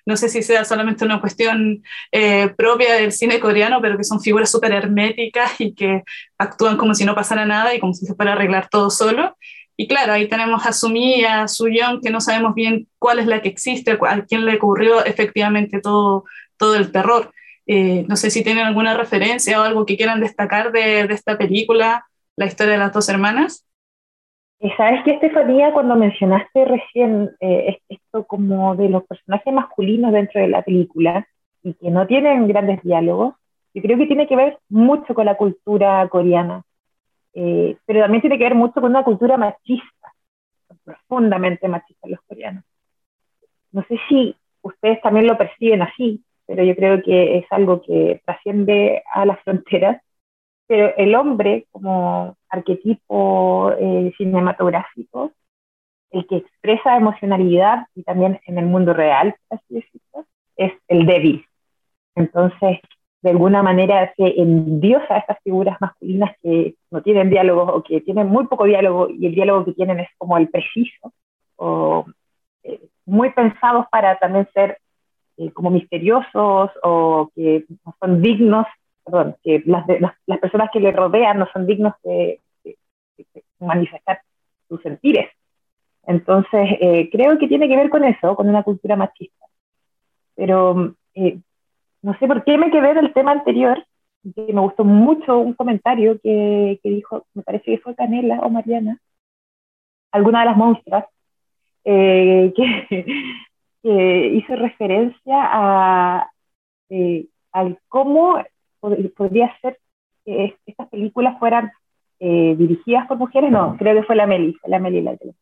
no sé si sea solamente una cuestión eh, propia del cine coreano, pero que son figuras súper herméticas y que actúan como si no pasara nada y como si se fuera a arreglar todo solo. Y claro, ahí tenemos a Sumi y a Suyeon, que no sabemos bien cuál es la que existe, a quién le ocurrió efectivamente todo, todo el terror. Eh, no sé si tienen alguna referencia o algo que quieran destacar de, de esta película, la historia de las dos hermanas. Sabes que Estefanía, cuando mencionaste recién eh, esto como de los personajes masculinos dentro de la película y que no tienen grandes diálogos, yo creo que tiene que ver mucho con la cultura coreana, eh, pero también tiene que ver mucho con una cultura machista, profundamente machista los coreanos. No sé si ustedes también lo perciben así, pero yo creo que es algo que trasciende a las fronteras pero el hombre como arquetipo eh, cinematográfico, el que expresa emocionalidad y también en el mundo real, así decirlo, es el débil. Entonces, de alguna manera se endiosa a estas figuras masculinas que no tienen diálogo o que tienen muy poco diálogo y el diálogo que tienen es como el preciso o eh, muy pensados para también ser eh, como misteriosos o que no son dignos perdón, que las, las, las, personas que le rodean no son dignos de, de, de manifestar sus sentires. Entonces, eh, creo que tiene que ver con eso, con una cultura machista. Pero eh, no sé por qué me quedé del tema anterior, que me gustó mucho un comentario que, que, dijo, me parece que fue Canela o Mariana, alguna de las monstruas, eh, que, que, hizo referencia a, eh, al cómo podría ser que estas películas fueran eh, dirigidas por mujeres, no, creo que fue la Meli, fue la Meli la que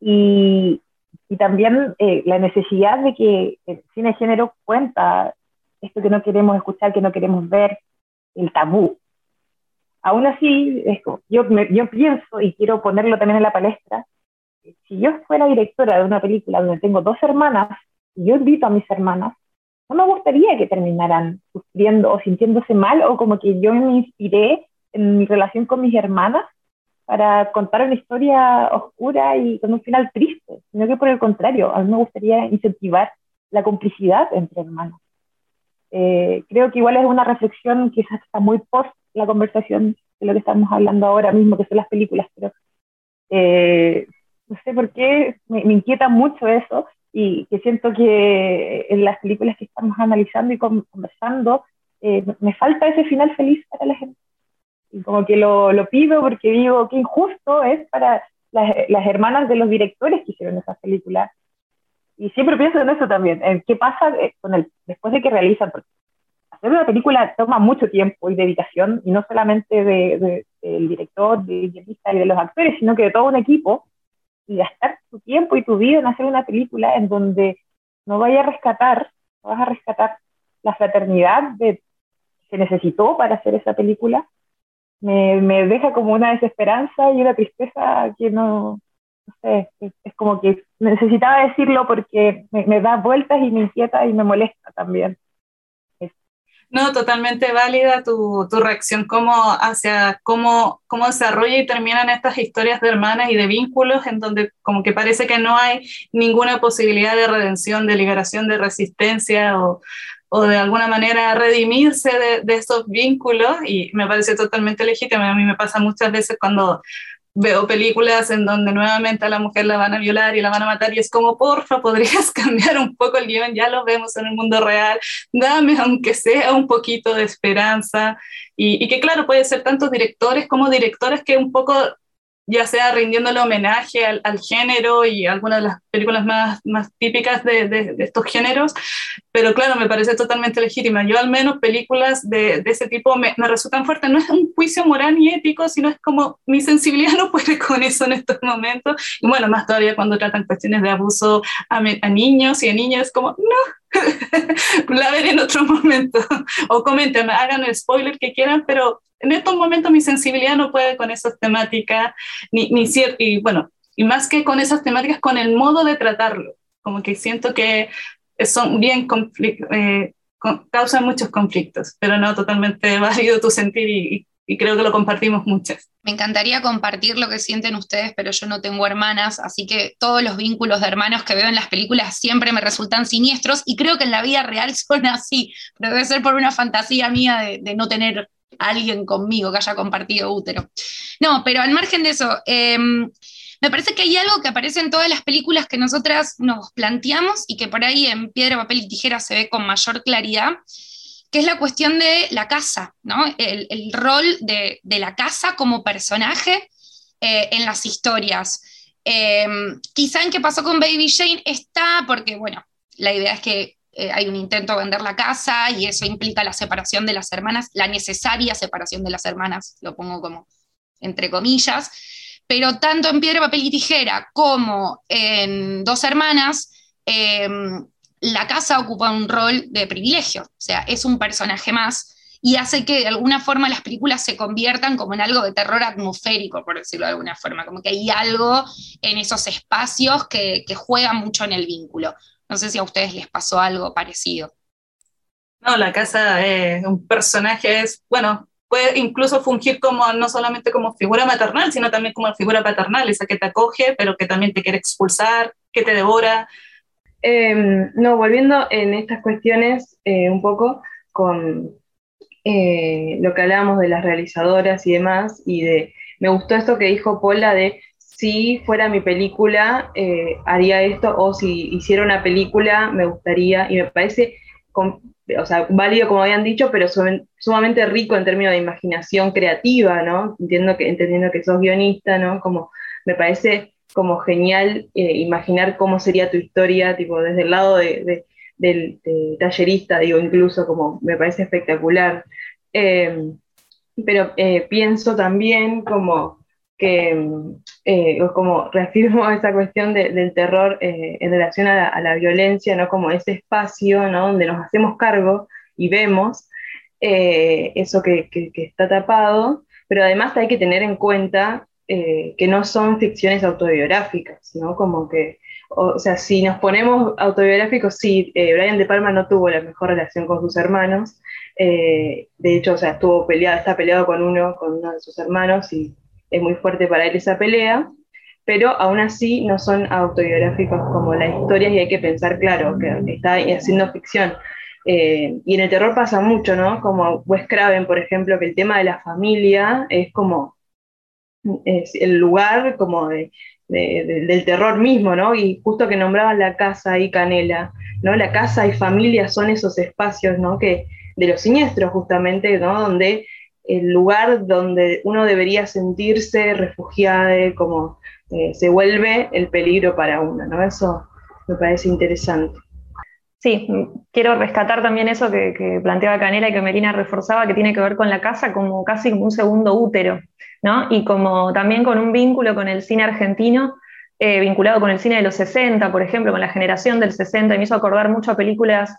y, y también eh, la necesidad de que el cine de género cuenta esto que no queremos escuchar, que no queremos ver, el tabú. Aún así, esto, yo, me, yo pienso, y quiero ponerlo también en la palestra, si yo fuera directora de una película donde tengo dos hermanas, y yo invito a mis hermanas, no me gustaría que terminaran sufriendo o sintiéndose mal o como que yo me inspiré en mi relación con mis hermanas para contar una historia oscura y con un final triste, sino que por el contrario, a mí me gustaría incentivar la complicidad entre hermanos. Eh, creo que igual es una reflexión que está muy post la conversación de lo que estamos hablando ahora mismo, que son las películas, pero eh, no sé por qué me, me inquieta mucho eso y que siento que en las películas que estamos analizando y conversando, eh, me falta ese final feliz para la gente. Y como que lo, lo pido porque digo, qué injusto es para las, las, hermanas de los directores que hicieron esas películas. Y siempre pienso en eso también, en qué pasa eh, con el, después de que realizan, porque hacer una película toma mucho tiempo y dedicación, y no solamente de, de, del director, del guionista y de los actores, sino que de todo un equipo, y gastar tu tiempo y tu vida en hacer una película en donde no vaya a rescatar, no vas a rescatar la fraternidad de, que necesitó para hacer esa película, me, me deja como una desesperanza y una tristeza que no, no sé, es, como que necesitaba decirlo porque me da vueltas y me inquieta y me molesta también. No, totalmente válida tu, tu reacción como hacia cómo, cómo desarrolla y terminan estas historias de hermanas y de vínculos en donde como que parece que no hay ninguna posibilidad de redención, de liberación, de resistencia o, o de alguna manera redimirse de, de estos vínculos y me parece totalmente legítimo. A mí me pasa muchas veces cuando veo películas en donde nuevamente a la mujer la van a violar y la van a matar y es como, porfa, podrías cambiar un poco el guion, ya lo vemos en el mundo real, dame aunque sea un poquito de esperanza y, y que claro, puede ser tantos directores como directoras que un poco ya sea rindiéndole homenaje al, al, género y algunas de las películas más, más típicas de, de, de, estos géneros, pero claro, me parece totalmente legítima. Yo al menos películas de, de ese tipo me, me, resultan fuertes, no es un juicio moral ni ético, sino es como mi sensibilidad no puede con eso en estos momentos, y bueno, más todavía cuando tratan cuestiones de abuso a, a niños y a niñas, como, no, la veré en otro momento, o comenten, hagan el spoiler que quieran, pero en estos momentos mi sensibilidad no puede con esas temáticas, ni, ni y bueno, y más que con esas temáticas, con el modo de tratarlo, como que siento que son bien eh, causan muchos conflictos, pero no totalmente válido tu sentir y, y creo que lo compartimos muchas. Me encantaría compartir lo que sienten ustedes, pero yo no tengo hermanas, así que todos los vínculos de hermanos que veo en las películas siempre me resultan siniestros y creo que en la vida real son así, pero debe ser por una fantasía mía de, de no tener alguien conmigo que haya compartido útero. No, pero al margen de eso, eh, me parece que hay algo que aparece en todas las películas que nosotras nos planteamos y que por ahí en piedra, papel y tijera se ve con mayor claridad, que es la cuestión de la casa, ¿no? El, rol de, la casa como personaje eh, en las historias. Eh, quizá en qué pasó con Baby Jane está porque, bueno, la idea es que eh, hay un intento de vender la casa y eso implica la separación de las hermanas, la necesaria separación de las hermanas, lo pongo como entre comillas, pero tanto en Piedra, Papel y Tijera como en Dos Hermanas, eh, la casa ocupa un rol de privilegio, o sea, es un personaje más y hace que de alguna forma las películas se conviertan como en algo de terror atmosférico, por decirlo de alguna forma, como que hay algo en esos espacios que juega mucho en el vínculo. No sé si a ustedes les pasó algo parecido. No, la casa es un personaje, es, bueno, puede incluso fungir como, no solamente como figura maternal, sino también como figura paternal, esa que te acoge, pero que también te quiere expulsar, que te devora. Eh, no, volviendo en estas cuestiones eh, un poco con eh, lo que hablábamos de las realizadoras y demás, y de, me gustó esto que dijo Paula de si fuera mi película, eh, haría esto, o si hiciera una película, me gustaría, y me parece, o sea, válido como habían dicho, pero sumamente rico en términos de imaginación creativa, ¿no? Entiendo que, entendiendo que sos guionista, ¿no? Como me parece como genial eh, imaginar cómo sería tu historia, tipo, desde el lado de, de, del de tallerista, digo, incluso como me parece espectacular. Eh, pero pienso también como que eh, como reafirmo esa cuestión de, del terror eh, en relación a la, a la, violencia, ¿no? como ese espacio ¿no? donde nos hacemos cargo y vemos eh, eso que, que, que, está tapado, pero además hay que tener en cuenta eh, que no son ficciones autobiográficas, ¿no? como que, o, sea, si nos ponemos autobiográficos, sí, eh, Brian De Palma no tuvo la mejor relación con sus hermanos, de hecho, o sea, estuvo peleado, está peleado con uno, con uno de sus hermanos y es muy fuerte para él esa pelea, pero aún así no son autobiográficos como la historia y hay que pensar, claro, que está haciendo ficción. Eh, y en el terror pasa mucho, ¿no? Como Wes Craven, por ejemplo, que el tema de la familia es como es el lugar como de, del terror mismo, ¿no? Y justo que nombraban la casa y Canela, ¿no? La casa y familia son esos espacios, ¿no? Que, de los siniestros, justamente, ¿no? Donde el lugar donde uno debería sentirse refugiado, como eh, se vuelve el peligro para uno, ¿no? Eso me parece interesante. Sí, quiero rescatar también eso que, planteaba Canela y que Melina reforzaba, que tiene que ver con la casa como casi como un segundo útero, ¿no? Y como también con un vínculo con el cine argentino, eh, vinculado con el cine de los 60, por ejemplo, con la generación del 60, y me hizo acordar mucho a películas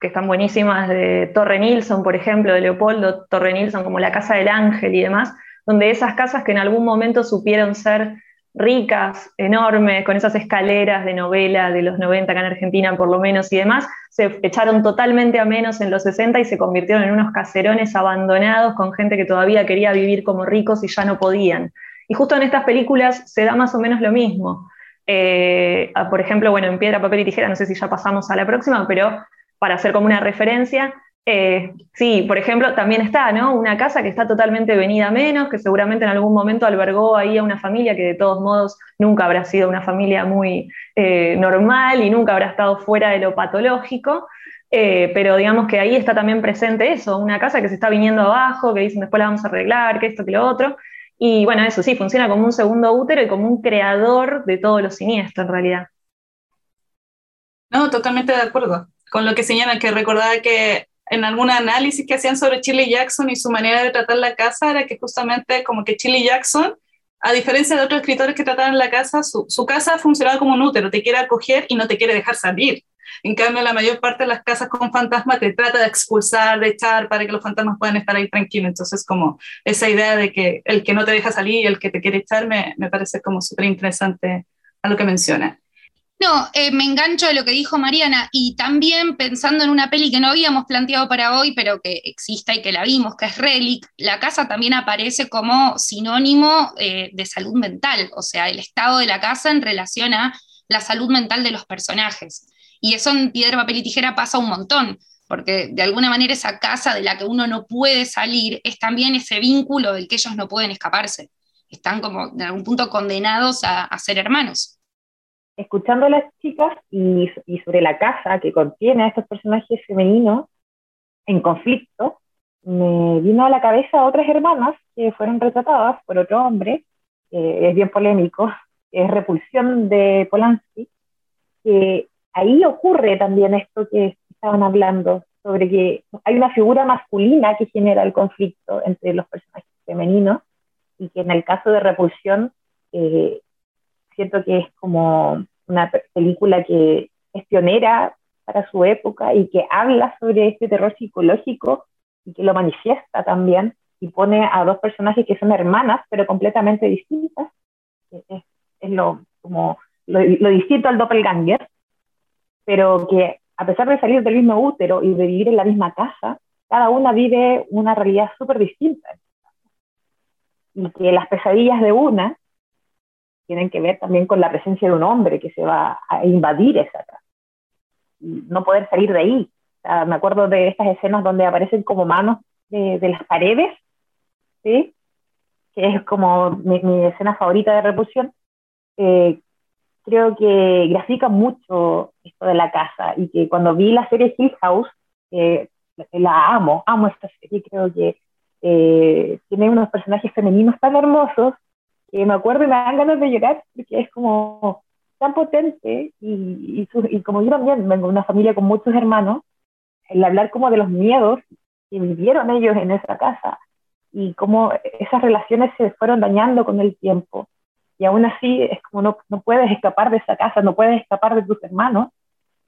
que están buenísimas de Torre Nilsson, por ejemplo, de Leopoldo Torre Nilsson, como La Casa del Ángel y demás, donde esas casas que en algún momento supieron ser ricas, enormes, con esas escaleras de novela de los 90 acá en Argentina por lo menos y demás, se echaron totalmente a menos en los 60 y se convirtieron en unos caserones abandonados con gente que todavía quería vivir como ricos y ya no podían. Y justo en estas películas se da más o menos lo mismo. Eh, por ejemplo, bueno, en Piedra, Papel y Tijera, no sé si ya pasamos a la próxima, pero para hacer como una referencia, eh, sí, por ejemplo, también está, ¿no? Una casa que está totalmente venida menos, que seguramente en algún momento albergó ahí a una familia que de todos modos nunca habrá sido una familia muy eh, normal y nunca habrá estado fuera de lo patológico. Eh, pero digamos que ahí está también presente eso, una casa que se está viniendo abajo, que dicen después la vamos a arreglar, que esto, que lo otro. Y bueno, eso sí, funciona como un segundo útero y como un creador de todo lo siniestro en realidad. No, totalmente de acuerdo con lo que señalan, que recordaba que en algún análisis que hacían sobre Chile Jackson y su manera de tratar la casa era que justamente como que Chile Jackson, a diferencia de otros escritores que trataban la casa, su, casa funcionaba como un útero, te quiere acoger y no te quiere dejar salir. En cambio, la mayor parte de las casas con fantasmas te trata de expulsar, de echar para que los fantasmas puedan estar ahí tranquilos. Entonces, como esa idea de que el que no te deja salir y el que te quiere echar me, me parece como súper interesante a lo que menciona. No, eh, me engancho a lo que dijo Mariana y también pensando en una peli que no habíamos planteado para hoy, pero que exista y que la vimos, que es Relic, la casa también aparece como sinónimo eh, de salud mental, o sea, el estado de la casa en relación a la salud mental de los personajes. Y eso en Piedra, Papel y Tijera pasa un montón, porque de alguna manera esa casa de la que uno no puede salir es también ese vínculo del que ellos no pueden escaparse. Están como en algún punto condenados a ser hermanos escuchando a las chicas y, sobre la casa que contiene a estos personajes femeninos en conflicto, me vino a la cabeza otras hermanas que fueron retratadas por otro hombre, que es bien polémico, es Repulsión de Polanski, que ahí ocurre también esto que estaban hablando, sobre que hay una figura masculina que genera el conflicto entre los personajes femeninos y que en el caso de Repulsión eh, siento que es como una película que es pionera para su época y que habla sobre este terror psicológico y que lo manifiesta también y pone a dos personajes que son hermanas pero completamente distintas. Es, lo, como lo, distinto al doppelganger, pero que a pesar de salir del mismo útero y de vivir en la misma casa, cada una vive una realidad súper distinta. Y que las pesadillas de una tienen que ver también con la presencia de un hombre que se va a invadir esa casa. Y no poder salir de ahí. me acuerdo de estas escenas donde aparecen como manos de, las paredes, ¿sí? que es como mi, escena favorita de repulsión. Eh, creo que grafica mucho esto de la casa y que cuando vi la serie Hill House, eh, la amo, amo esta serie, creo que eh, tiene unos personajes femeninos tan hermosos que me acuerdo y me dan ganas de llorar porque es como tan potente y, y, como yo también vengo de una familia con muchos hermanos, el hablar como de los miedos que vivieron ellos en esa casa y cómo esas relaciones se fueron dañando con el tiempo. Y aún así es como no, no puedes escapar de esa casa, no puedes escapar de tus hermanos.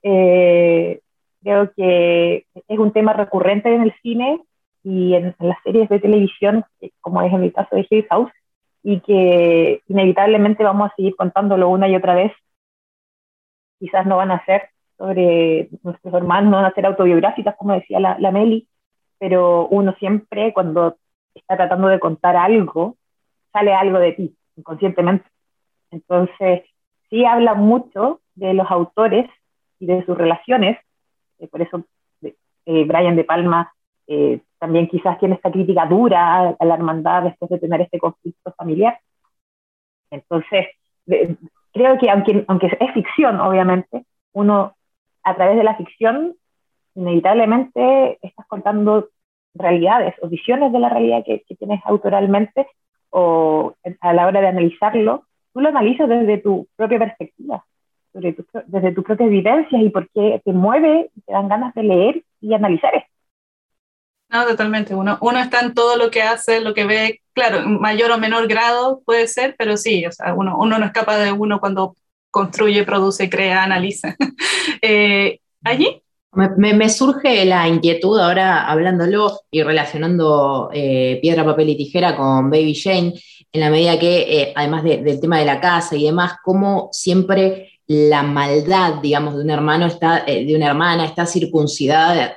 Eh, creo que es un tema recurrente en el cine y en, en, las series de televisión, como es en el caso de Hill House, y que inevitablemente vamos a seguir contándolo una y otra vez. Quizás no van a ser sobre nuestros hermanos, no van a ser autobiográficas, como decía la, la Meli, pero uno siempre cuando está tratando de contar algo, sale algo de ti, inconscientemente. Entonces, sí habla mucho de los autores y de sus relaciones, eh, por eso eh, Brian De Palma eh, también quizás tiene esta crítica dura a, la hermandad después de tener este conflicto familiar. Entonces, creo que aunque, aunque es ficción, obviamente, uno a través de la ficción inevitablemente estás contando realidades o visiones de la realidad que, tienes autoralmente o a la hora de analizarlo, tú lo analizas desde tu propia perspectiva, sobre tu, desde tus propias vivencias y por qué te mueve y te dan ganas de leer y analizar esto. No, totalmente. Uno, uno está en todo lo que hace, lo que ve, claro, mayor o menor grado puede ser, pero sí, o sea, uno, uno no escapa de uno cuando construye, produce, crea, analiza. eh, ¿Allí? Me, me, surge la inquietud ahora hablándolo y relacionando eh, piedra, papel y tijera con Baby Jane, en la medida que, eh, además de, del tema de la casa y demás, como siempre la maldad, digamos, de un hermano está, de una hermana está circuncidada,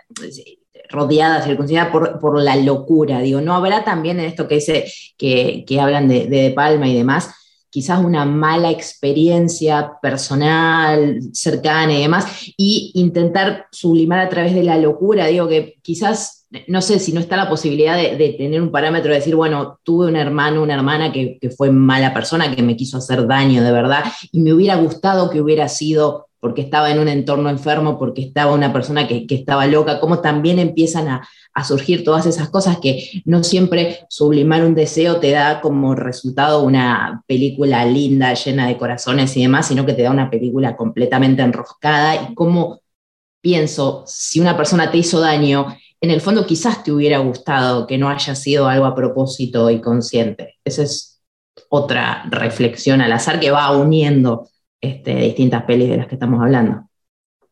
rodeada, circuncidada por, por, la locura. Digo, ¿no habrá también en esto que dice, que, que hablan de, de, Palma y demás, quizás una mala experiencia personal, cercana y demás, y intentar sublimar a través de la locura, digo que quizás, no sé si no está la posibilidad de, de tener un parámetro de decir, bueno, tuve un hermano, una hermana que, que, fue mala persona, que me quiso hacer daño de verdad, y me hubiera gustado que hubiera sido porque estaba en un entorno enfermo, porque estaba una persona que, estaba loca, como también empiezan a, a surgir todas esas cosas que no siempre sublimar un deseo te da como resultado una película linda, llena de corazones y demás, sino que te da una película completamente enroscada y como pienso, si una persona te hizo daño, en el fondo quizás te hubiera gustado que no haya sido algo a propósito y consciente. Esa es otra reflexión al azar que va uniendo este, distintas pelis de las que estamos hablando.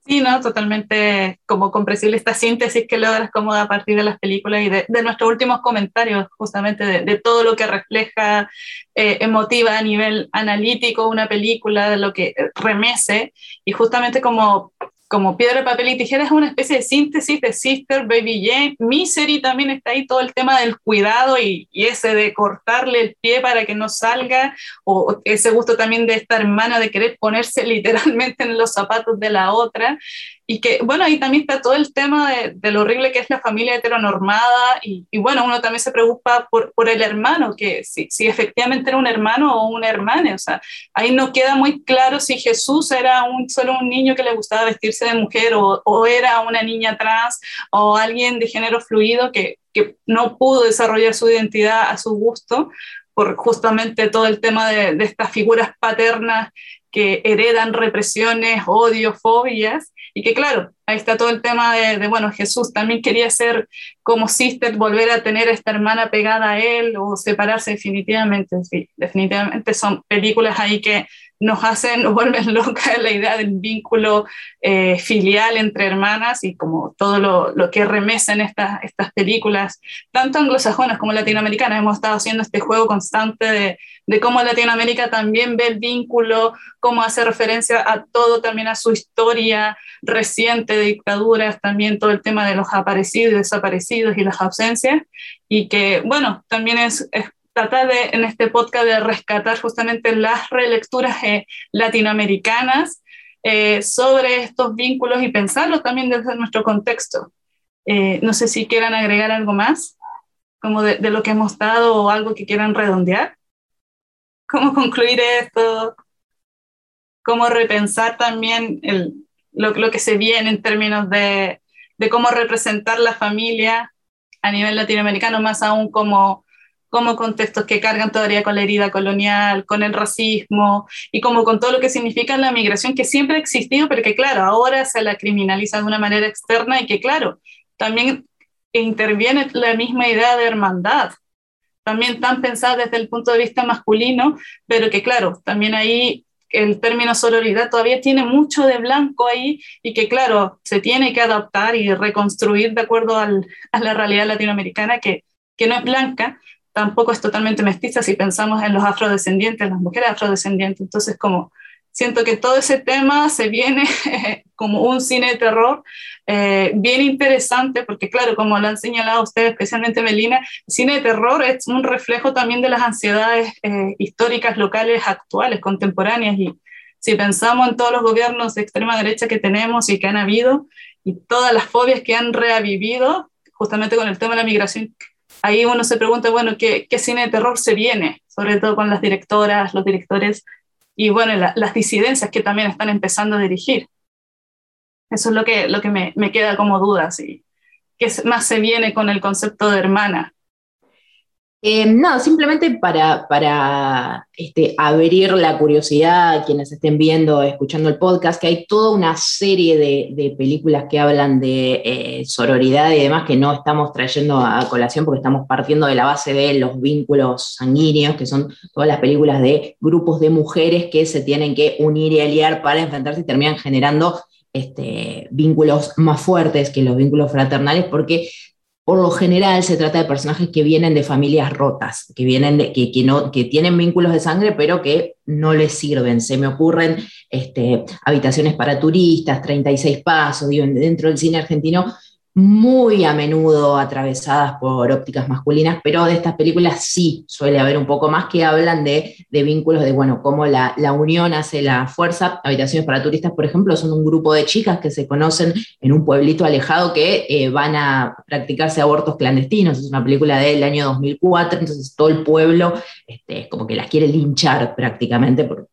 Sí, no, totalmente como comprensible esta síntesis que logras como a partir de las películas y de, nuestros últimos comentarios, justamente de, de todo lo que refleja eh, emotiva a nivel analítico una película, de lo que remece, y justamente como como piedra, papel y tijera es una especie de síntesis de Sister, Baby Jane, Misery también está ahí todo el tema del cuidado y, y, ese de cortarle el pie para que no salga, o ese gusto también de esta hermana de querer ponerse literalmente en los zapatos de la otra, y que, bueno, ahí también está todo el tema de, de lo horrible que es la familia heteronormada, y, y, bueno, uno también se preocupa por, por el hermano, que si, si, efectivamente era un hermano o una hermana, o sea, ahí no queda muy claro si Jesús era un, solo un niño que le gustaba vestirse de mujer, o, o era una niña trans, o alguien de género fluido que, que no pudo desarrollar su identidad a su gusto, por justamente todo el tema de, de estas figuras paternas que heredan represiones, odios, fobias, y que claro, ahí está todo el tema de, de, bueno, Jesús también quería ser como sister, volver a tener a esta hermana pegada a él o separarse definitivamente, sí, definitivamente son películas ahí que nos hacen, nos vuelven loca la idea del vínculo eh, filial entre hermanas y como todo lo, lo que remesan estas, estas películas, tanto anglosajonas como latinoamericanas. Hemos estado haciendo este juego constante de, de cómo Latinoamérica también ve el vínculo, cómo hace referencia a todo, también a su historia reciente de dictaduras, también todo el tema de los aparecidos y desaparecidos y las ausencias, y que, bueno, también es tratar de, en este podcast de rescatar justamente las relecturas eh, latinoamericanas eh, sobre estos vínculos y pensarlos también desde nuestro contexto. Eh, no sé si quieran agregar algo más, como de, de, lo que hemos dado o algo que quieran redondear. ¿Cómo concluir esto? ¿Cómo repensar también el, lo, lo, que se viene en términos de, de cómo representar la familia a nivel latinoamericano, más aún como como contextos que cargan todavía con la herida colonial, con el racismo y como con todo lo que significa la migración que siempre ha existido, pero que claro, ahora se la criminaliza de una manera externa y que claro, también interviene la misma idea de hermandad, también tan pensada desde el punto de vista masculino, pero que claro, también ahí el término sororidad todavía tiene mucho de blanco ahí y que claro, se tiene que adaptar y reconstruir de acuerdo al, a la realidad latinoamericana que, que no es blanca, tampoco es totalmente mestiza si pensamos en los afrodescendientes, las mujeres afrodescendientes. Entonces, como siento que todo ese tema se viene como un cine de terror eh, bien interesante, porque claro, como lo han señalado ustedes, especialmente Melina, el cine de terror es un reflejo también de las ansiedades eh, históricas locales actuales, contemporáneas, y si pensamos en todos los gobiernos de extrema derecha que tenemos y que han habido, y todas las fobias que han revivido, justamente con el tema de la migración ahí uno se pregunta, bueno, ¿qué, ¿qué, cine de terror se viene? Sobre todo con las directoras, los directores y bueno, la, las disidencias que también están empezando a dirigir. Eso es lo que, lo que me, me queda como duda, ¿sí? ¿Qué más se viene con el concepto de hermana? Eh, no, simplemente para, este, abrir la curiosidad a quienes estén viendo, escuchando el podcast, que hay toda una serie de, películas que hablan de eh, sororidad y demás que no estamos trayendo a colación porque estamos partiendo de la base de los vínculos sanguíneos, que son todas las películas de grupos de mujeres que se tienen que unir y aliar para enfrentarse y terminan generando este, vínculos más fuertes que los vínculos fraternales, porque por lo general se trata de personajes que vienen de familias rotas, que, vienen de, que, no, que tienen vínculos de sangre, pero que no les sirven. Se me ocurren este, habitaciones para turistas, 36 pasos, dentro del cine argentino muy a menudo atravesadas por ópticas masculinas, pero de estas películas sí suele haber un poco más que hablan de, vínculos, de bueno, cómo la, unión hace la fuerza. Habitaciones para turistas, por ejemplo, son un grupo de chicas que se conocen en un pueblito alejado que eh, van a practicarse abortos clandestinos. Es una película del año 2004, entonces todo el pueblo este, es como que las quiere linchar prácticamente por,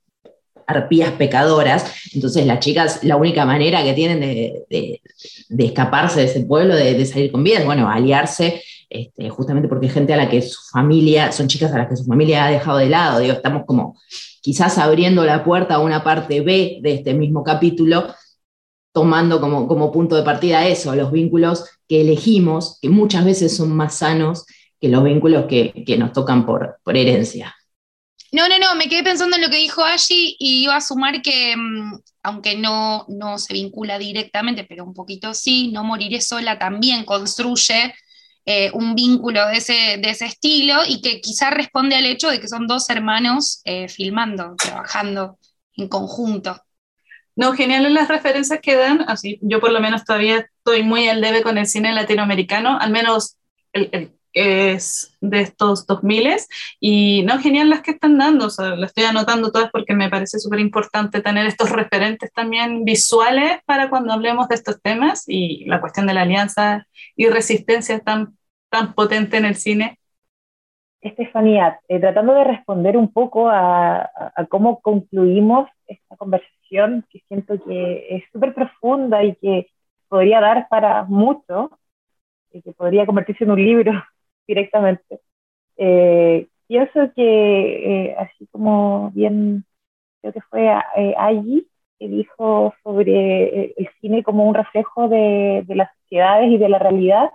arpías pecadoras. Entonces las chicas, la única manera que tienen de, escaparse de ese pueblo, de, salir con bien, bueno, aliarse, este, justamente porque gente a la que su familia, son chicas a las que su familia ha dejado de lado, estamos como quizás abriendo la puerta a una parte B de este mismo capítulo, tomando como, como punto de partida eso, los vínculos que elegimos, que muchas veces son más sanos que los vínculos que, nos tocan por, por herencia. No, no, no, me quedé pensando en lo que dijo Ashi y iba a sumar que, mm, aunque no, no se vincula directamente, pero un poquito sí, No Moriré Sola también construye eh, un vínculo de ese, de ese estilo y que quizá responde al hecho de que son dos hermanos eh, filmando, trabajando en conjunto. No, geniales las referencias que dan, así yo por lo menos todavía estoy muy al debe con el cine latinoamericano, al menos el es de estos 2000 y no, genial las que están dando, o sea, las estoy anotando todas porque me parece súper importante tener estos referentes también visuales para cuando hablemos de estos temas y la cuestión de la alianza y resistencia tan, tan potente en el cine. Estefanía, eh, tratando de responder un poco a, a cómo concluimos esta conversación, que siento que es súper profunda y que podría dar para mucho, y que podría convertirse en un libro directamente. Eh, pienso que, eh, así como bien, creo que fue eh, allí, que dijo sobre el cine como un reflejo de, de, las sociedades y de la realidad,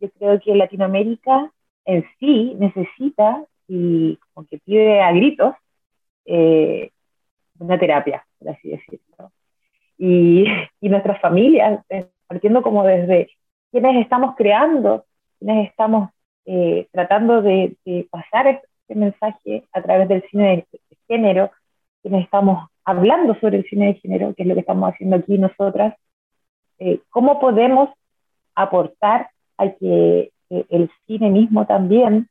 yo creo que Latinoamérica en sí necesita y como que pide a gritos una terapia, por así decirlo. Y, y nuestras familias, partiendo como desde quienes estamos creando, quienes estamos eh, tratando de, pasar este mensaje a través del cine de, género, que estamos hablando sobre el cine de género, que es lo que estamos haciendo aquí nosotras, eh, cómo podemos aportar a que eh, el cine mismo también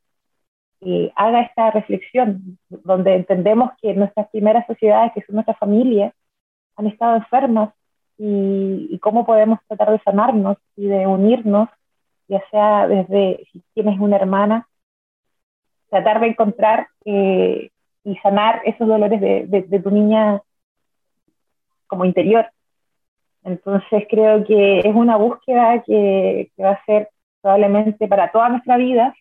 haga esta reflexión, donde entendemos que nuestras primeras sociedades, que son nuestras familias, han estado enfermas y, y cómo podemos tratar de sanarnos y de unirnos ya sea desde si tienes una hermana, tratar de encontrar eh, y sanar esos dolores de, de, tu niña como interior. Entonces creo que es una búsqueda que, va a ser probablemente para toda nuestra vida,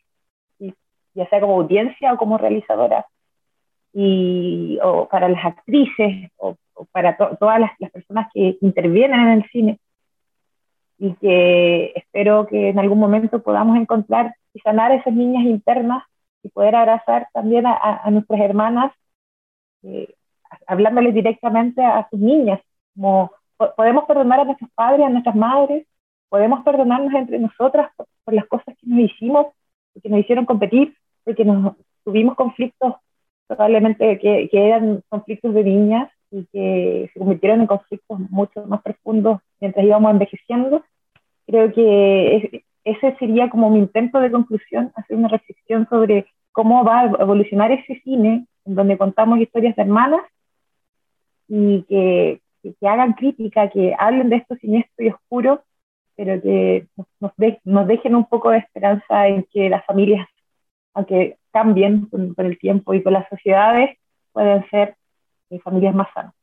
ya sea como audiencia o como realizadora, y, o para las actrices o, para todas las, personas que intervienen en el cine y que espero que en algún momento podamos encontrar y sanar esas niñas internas y poder abrazar también a, nuestras hermanas, eh, hablándoles directamente a sus niñas, como podemos perdonar a nuestros padres, a nuestras madres, podemos perdonarnos entre nosotras por, las cosas que nos hicimos, que nos hicieron competir, porque nos tuvimos conflictos probablemente que, que eran conflictos de niñas y que se convirtieron en conflictos mucho más profundos mientras íbamos envejeciendo. Creo que ese sería como mi intento de conclusión, hacer una reflexión sobre cómo va a evolucionar ese cine en donde contamos historias de hermanas y que, que, hagan crítica, que hablen de esto siniestro y oscuro, pero que nos, nos, dejen un poco de esperanza en que las familias, aunque cambien con, con el tiempo y con las sociedades, pueden ser familias más sanas.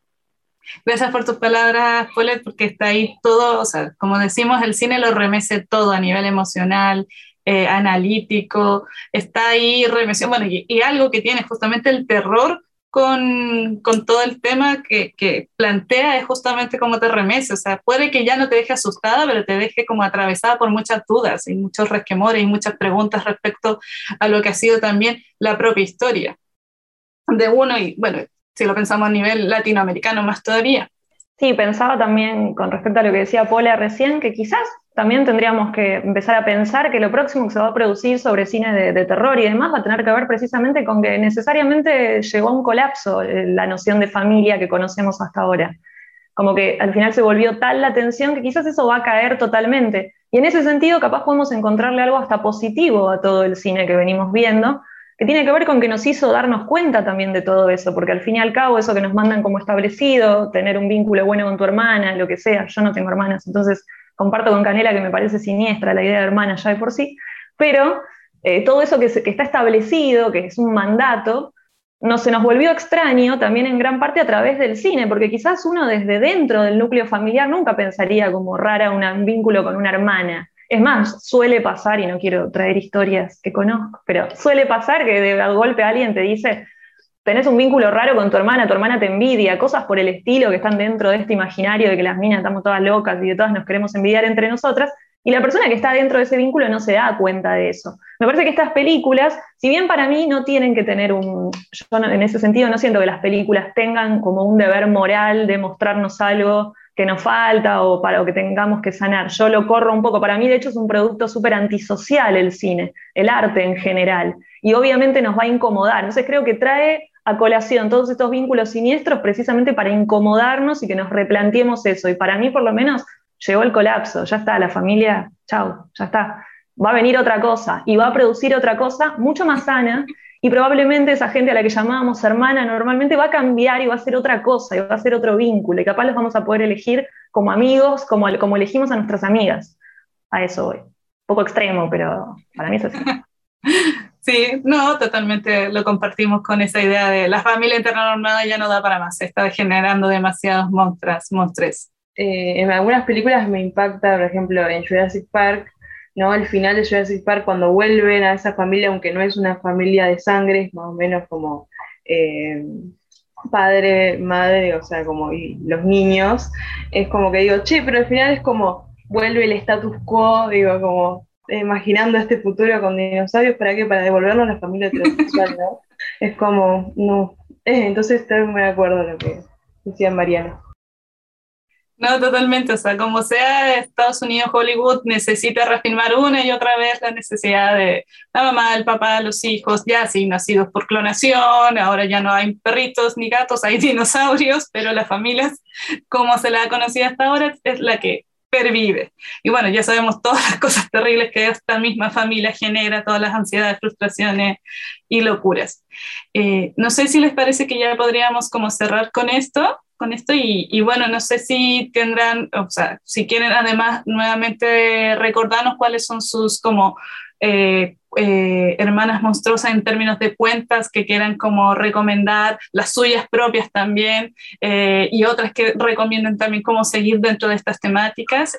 Gracias por tus palabras, Paulette, porque está ahí todo, o sea, como decimos, el cine lo remece todo a nivel emocional, eh, analítico, está ahí remisión, bueno, y, y, algo que tiene justamente el terror con, con todo el tema que, que, plantea es justamente cómo te remece, o sea, puede que ya no te deje asustada, pero te deje como atravesada por muchas dudas y muchos resquemores y muchas preguntas respecto a lo que ha sido también la propia historia de uno y, bueno, si lo pensamos a nivel latinoamericano más todavía. Sí, pensaba también con respecto a lo que decía Paula recién, que quizás también tendríamos que empezar a pensar que lo próximo que se va a producir sobre cine de, terror y demás va a tener que ver precisamente con que necesariamente llegó a un colapso eh, la noción de familia que conocemos hasta ahora. Como que al final se volvió tal la tensión que quizás eso va a caer totalmente. Y en ese sentido, capaz podemos encontrarle algo hasta positivo a todo el cine que venimos viendo, que tiene que ver con que nos hizo darnos cuenta también de todo eso, porque al fin y al cabo eso que nos mandan como establecido, tener un vínculo bueno con tu hermana, lo que sea, yo no tengo hermanas, entonces comparto con Canela que me parece siniestra la idea de hermana ya de por sí, pero eh, todo eso que, está establecido, que es un mandato, no se nos volvió extraño también en gran parte a través del cine, porque quizás uno desde dentro del núcleo familiar nunca pensaría como rara un vínculo con una hermana. Es más, suele pasar, y no quiero traer historias que conozco, pero suele pasar que de golpe alguien te dice, tenés un vínculo raro con tu hermana, tu hermana te envidia, cosas por el estilo que están dentro de este imaginario de que las minas estamos todas locas y de todas nos queremos envidiar entre nosotras, y la persona que está dentro de ese vínculo no se da cuenta de eso. Me parece que estas películas, si bien para mí no tienen que tener un, yo en ese sentido no siento que las películas tengan como un deber moral de mostrarnos algo que nos falta o para que tengamos que sanar. Yo lo corro un poco. Para mí, de hecho, es un producto súper antisocial el cine, el arte en general. Y obviamente nos va a incomodar. Entonces creo que trae a colación todos estos vínculos siniestros precisamente para incomodarnos y que nos replanteemos eso. Y para mí, por lo menos, llegó el colapso. Ya está, la familia, chau, ya está. Va a venir otra cosa y va a producir otra cosa mucho más sana y probablemente esa gente a la que llamábamos hermana normalmente va a cambiar y va a ser otra cosa, y va a ser otro vínculo, y capaz los vamos a poder elegir como amigos, como, como elegimos a nuestras amigas. A eso voy. Un poco extremo, pero para mí es así. Sí, no, totalmente lo compartimos con esa idea de la familia internormada ya no da para más, se está generando demasiados monstruos, monstruos. Eh, en algunas películas me impacta, por ejemplo, en Jurassic Park, ¿no? El final de Jurassic Park, cuando vuelven a esa familia, aunque no es una familia de sangre, es más o menos como eh, padre, madre, o sea, como los niños, es como que digo, che, pero al final es como vuelve el status quo, digo, como imaginando este futuro con dinosaurios, ¿para qué? Para devolvernos a la familia transexual, ¿no? es como, no. Eh, entonces estoy muy de acuerdo con lo que decía Mariana. No, totalmente. O sea, como sea, Estados Unidos, Hollywood necesita reafirmar una y otra vez la necesidad de la mamá, el papá, los hijos, ya sí, nacidos por clonación, ahora ya no hay perritos ni gatos, hay dinosaurios, pero las familias, como se la ha conocido hasta ahora, es la que pervive. Y bueno, ya sabemos todas las cosas terribles que esta misma familia genera, todas las ansiedades, frustraciones y locuras. Eh, no sé si les parece que ya podríamos como cerrar con esto con esto y, bueno, no sé si tendrán, o sea, si quieren además nuevamente recordarnos cuáles son sus como eh, eh, hermanas monstruosas en términos de cuentas que quieran como recomendar, las suyas propias también eh, y otras que recomienden también cómo seguir dentro de estas temáticas.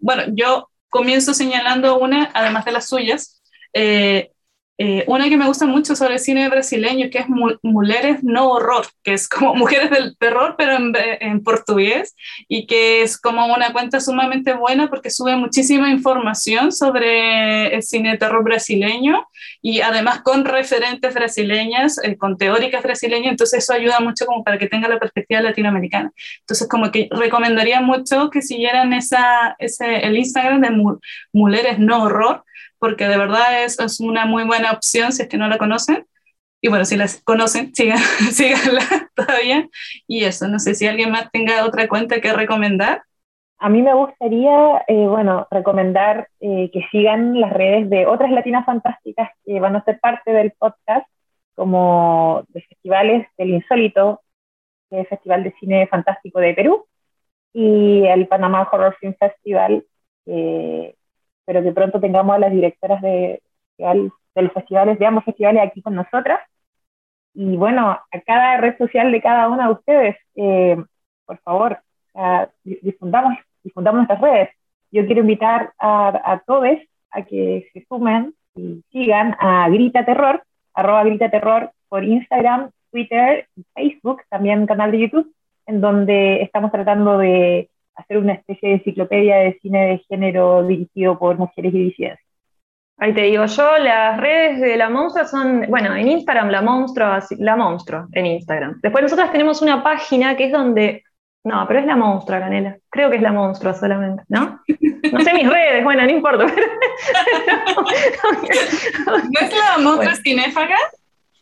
bueno, yo comienzo señalando una, además de las suyas, una que me gusta mucho sobre el cine brasileño, que es Mulheres no Horror, que es como Mujeres del Terror, pero en, en, portugués, y que es como una cuenta sumamente buena porque sube muchísima información sobre el cine de terror brasileño y además con referentes brasileñas, eh, con teóricas brasileñas, entonces eso ayuda mucho como para que tenga la perspectiva latinoamericana. Entonces como que recomendaría mucho que siguieran esa, ese, el Instagram de Mujeres no Horror, porque de verdad es, es, una muy buena opción si es que no la conocen. Y bueno, si las conocen, sigan, síganla todavía. Y eso, no sé si alguien más tenga otra cuenta que recomendar. A mí me gustaría, eh, bueno, recomendar eh, que sigan las redes de otras latinas fantásticas que van a ser parte del podcast, como de festivales del Insólito, el Festival de Cine Fantástico de Perú, y el Panamá Horror Film Festival, que pero que pronto tengamos a las directoras de, de, los festivales, veamos festivales aquí con nosotras. Y bueno, a cada red social de cada una de ustedes, eh, por favor, difundamos, difundamos nuestras redes. Yo quiero invitar a, a todos a que se sumen y sigan a Grita Terror, arroba Grita Terror por Instagram, Twitter, Facebook, también canal de YouTube, en donde estamos tratando de hacer una especie de enciclopedia de cine de género dirigido por mujeres y disidencias. Ahí te digo yo, las redes de La Monstrua son, bueno, en Instagram La Monstrua, La Monstrua, en Instagram. Después nosotras tenemos una página que es donde, no, pero es La Monstrua, Canela. Creo que es La Monstrua solamente, ¿no? No sé mis redes, bueno, no importa. ¿No es La Monstrua Cinéfaga?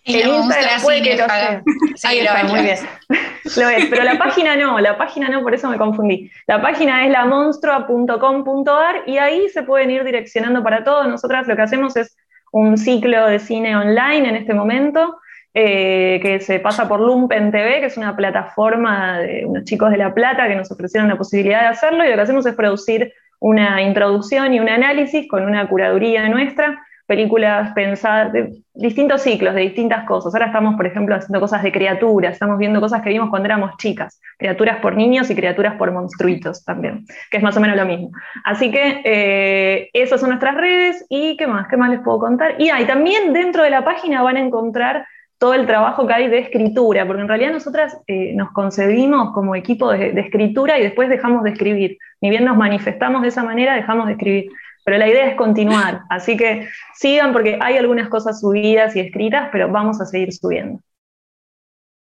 En Instagram puede que lo sea. Ahí está, muy bien. Lo es, pero la página no, la página no, por eso me confundí. La página es lamonstrua.com.ar y ahí se pueden ir direccionando para todo. Nosotras lo que hacemos es un ciclo de cine online en este momento, eh, que se pasa por Lumpen TV, que es una plataforma de unos chicos de La Plata que nos ofrecieron la posibilidad de hacerlo, y lo que hacemos es producir una introducción y un análisis con una curaduría nuestra películas pensadas, de distintos ciclos, de distintas cosas. Ahora estamos, por ejemplo, haciendo cosas de criaturas, estamos viendo cosas que vimos cuando éramos chicas, criaturas por niños y criaturas por monstruitos también, que es más o menos lo mismo. Así que eh, esas son nuestras redes y qué más, qué más les puedo contar. Y, hay también dentro de la página van a encontrar todo el trabajo que hay de escritura, porque en realidad nosotras eh, nos concebimos como equipo de, escritura y después dejamos de escribir. Ni bien nos manifestamos de esa manera, dejamos de escribir pero la idea es continuar, así que sigan porque hay algunas cosas subidas y escritas, pero vamos a seguir subiendo.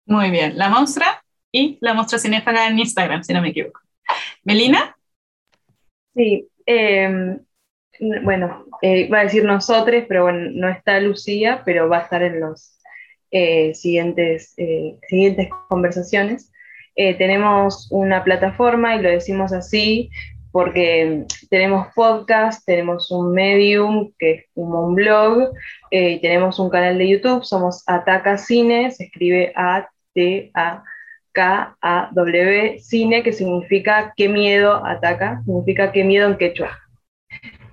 Muy bien, la monstrua y la monstrua cinéfaga en Instagram, si no me equivoco. ¿Melina? Sí, em, bueno, eh, va a decir nosotros, pero bueno, no está Lucía, pero va a estar en los eh, siguientes, eh, siguientes conversaciones. tenemos una plataforma, y lo decimos así, porque tenemos podcast, tenemos un medium que es como un blog, eh, y tenemos un canal de YouTube, somos Ataca Cine, se escribe A-T-A-K-A-W, Cine, que significa qué miedo ataca, significa qué miedo en quechua.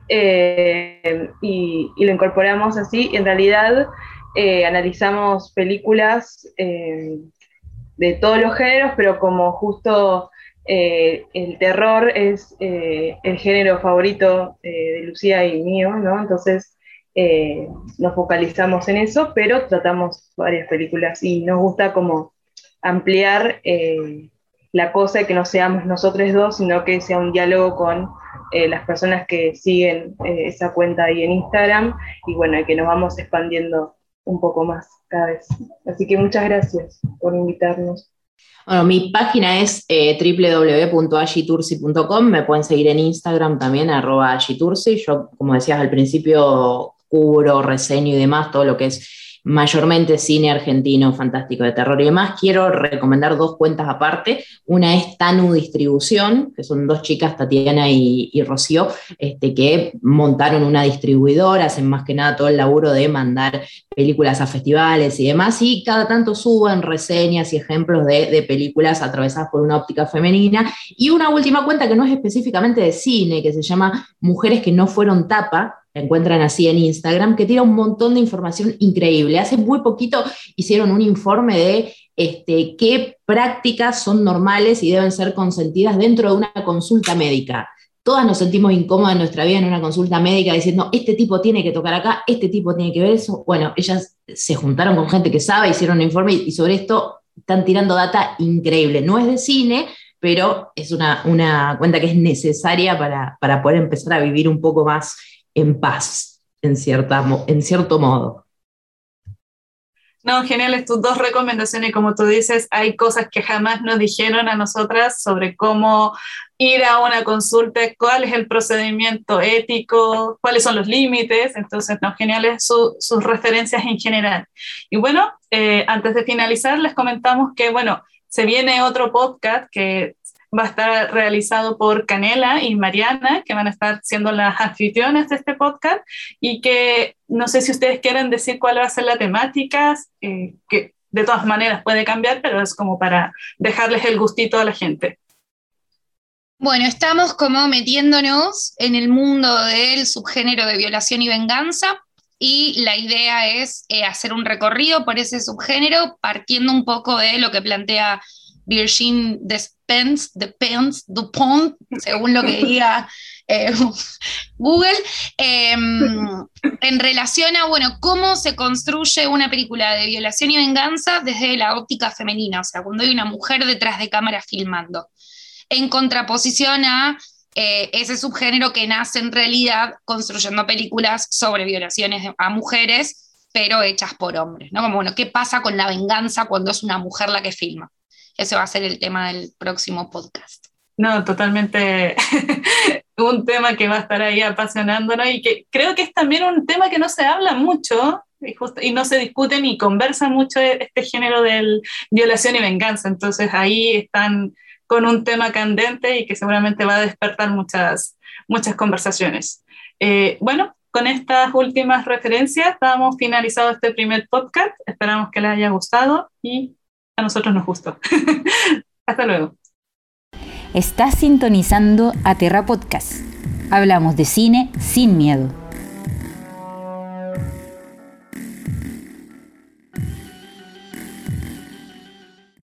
Eh, y, lo incorporamos así, en realidad eh, analizamos películas de todos los géneros, pero como justo eh, el terror es eh, el género favorito eh, de Lucía y mío, ¿no? Entonces nos focalizamos en eso, pero tratamos varias películas y nos gusta como ampliar la cosa, que no seamos nosotros dos, sino que sea un diálogo con las personas que siguen esa cuenta ahí en Instagram y bueno, que nos vamos expandiendo un poco más cada vez. Así que muchas gracias por invitarnos. Bueno, mi página es eh, www.agitursi.com, me pueden seguir en Instagram también, arroba agitursi. Yo, como decías al principio, cubro, reseño y demás, todo lo que es mayormente cine argentino, fantástico de terror y demás, quiero recomendar dos cuentas aparte. Una es Tanu Distribución, que son dos chicas, Tatiana y, Rocío, este, que montaron una distribuidora, hacen más que nada todo el laburo de mandar películas a festivales y demás, y cada tanto suben reseñas y ejemplos de, de películas atravesadas por una óptica femenina. Y una última cuenta que no es específicamente de cine, que se llama Mujeres que no fueron tapa, encuentran así en Instagram, que tiene un montón de información increíble. Hace muy poquito hicieron un informe de este, qué prácticas son normales y deben ser consentidas dentro de una consulta médica. Todas nos sentimos incómodas en nuestra vida en una consulta médica diciendo, este tipo tiene que tocar acá, este tipo tiene que ver eso. Bueno, ellas se juntaron con gente que sabe, hicieron un informe y sobre esto están tirando data increíble. No es de cine, pero es una, una cuenta que es necesaria para, para poder empezar a vivir un poco más en paz, en, cierta, en cierto modo. No, geniales tus dos recomendaciones. Como tú dices, hay cosas que jamás nos dijeron a nosotras sobre cómo ir a una consulta, cuál es el procedimiento ético, cuáles son los límites. Entonces, no, geniales sus referencias en general. Y bueno, eh, antes de finalizar, les comentamos que, bueno, se viene otro podcast que va a estar realizado por Canela y Mariana, que van a estar siendo las anfitriones de este podcast, y que no sé si ustedes quieren decir cuál va a ser la temática, eh, que de todas maneras puede cambiar, pero es como para dejarles el gustito a la gente. Bueno, estamos como metiéndonos en el mundo del subgénero de violación y venganza y la idea es eh, hacer un recorrido por ese subgénero partiendo un poco de lo que plantea Virgin depends, depends, dupont, según lo que diga eh, Google, em, en relación a, bueno, cómo se construye una película de violación y venganza desde la óptica femenina, o sea, cuando hay una mujer detrás de cámara filmando, en contraposición a eh, ese subgénero que nace en realidad construyendo películas sobre violaciones a mujeres, pero hechas por hombres, ¿no? Como, bueno, ¿qué pasa con la venganza cuando es una mujer la que filma? Ese va a ser el tema del próximo podcast. No, totalmente un tema que va a estar ahí apasionándonos y que creo que es también un tema que no se habla mucho y, y no se discute ni conversa mucho este género de violación y venganza. Entonces ahí están con un tema candente y que seguramente va a despertar muchas, muchas conversaciones. Eh, bueno, con estas últimas referencias damos finalizado este primer podcast. Esperamos que les haya gustado y a nosotros nos gustó. Hasta luego. Estás sintonizando a Terra Podcast. Hablamos de cine sin miedo.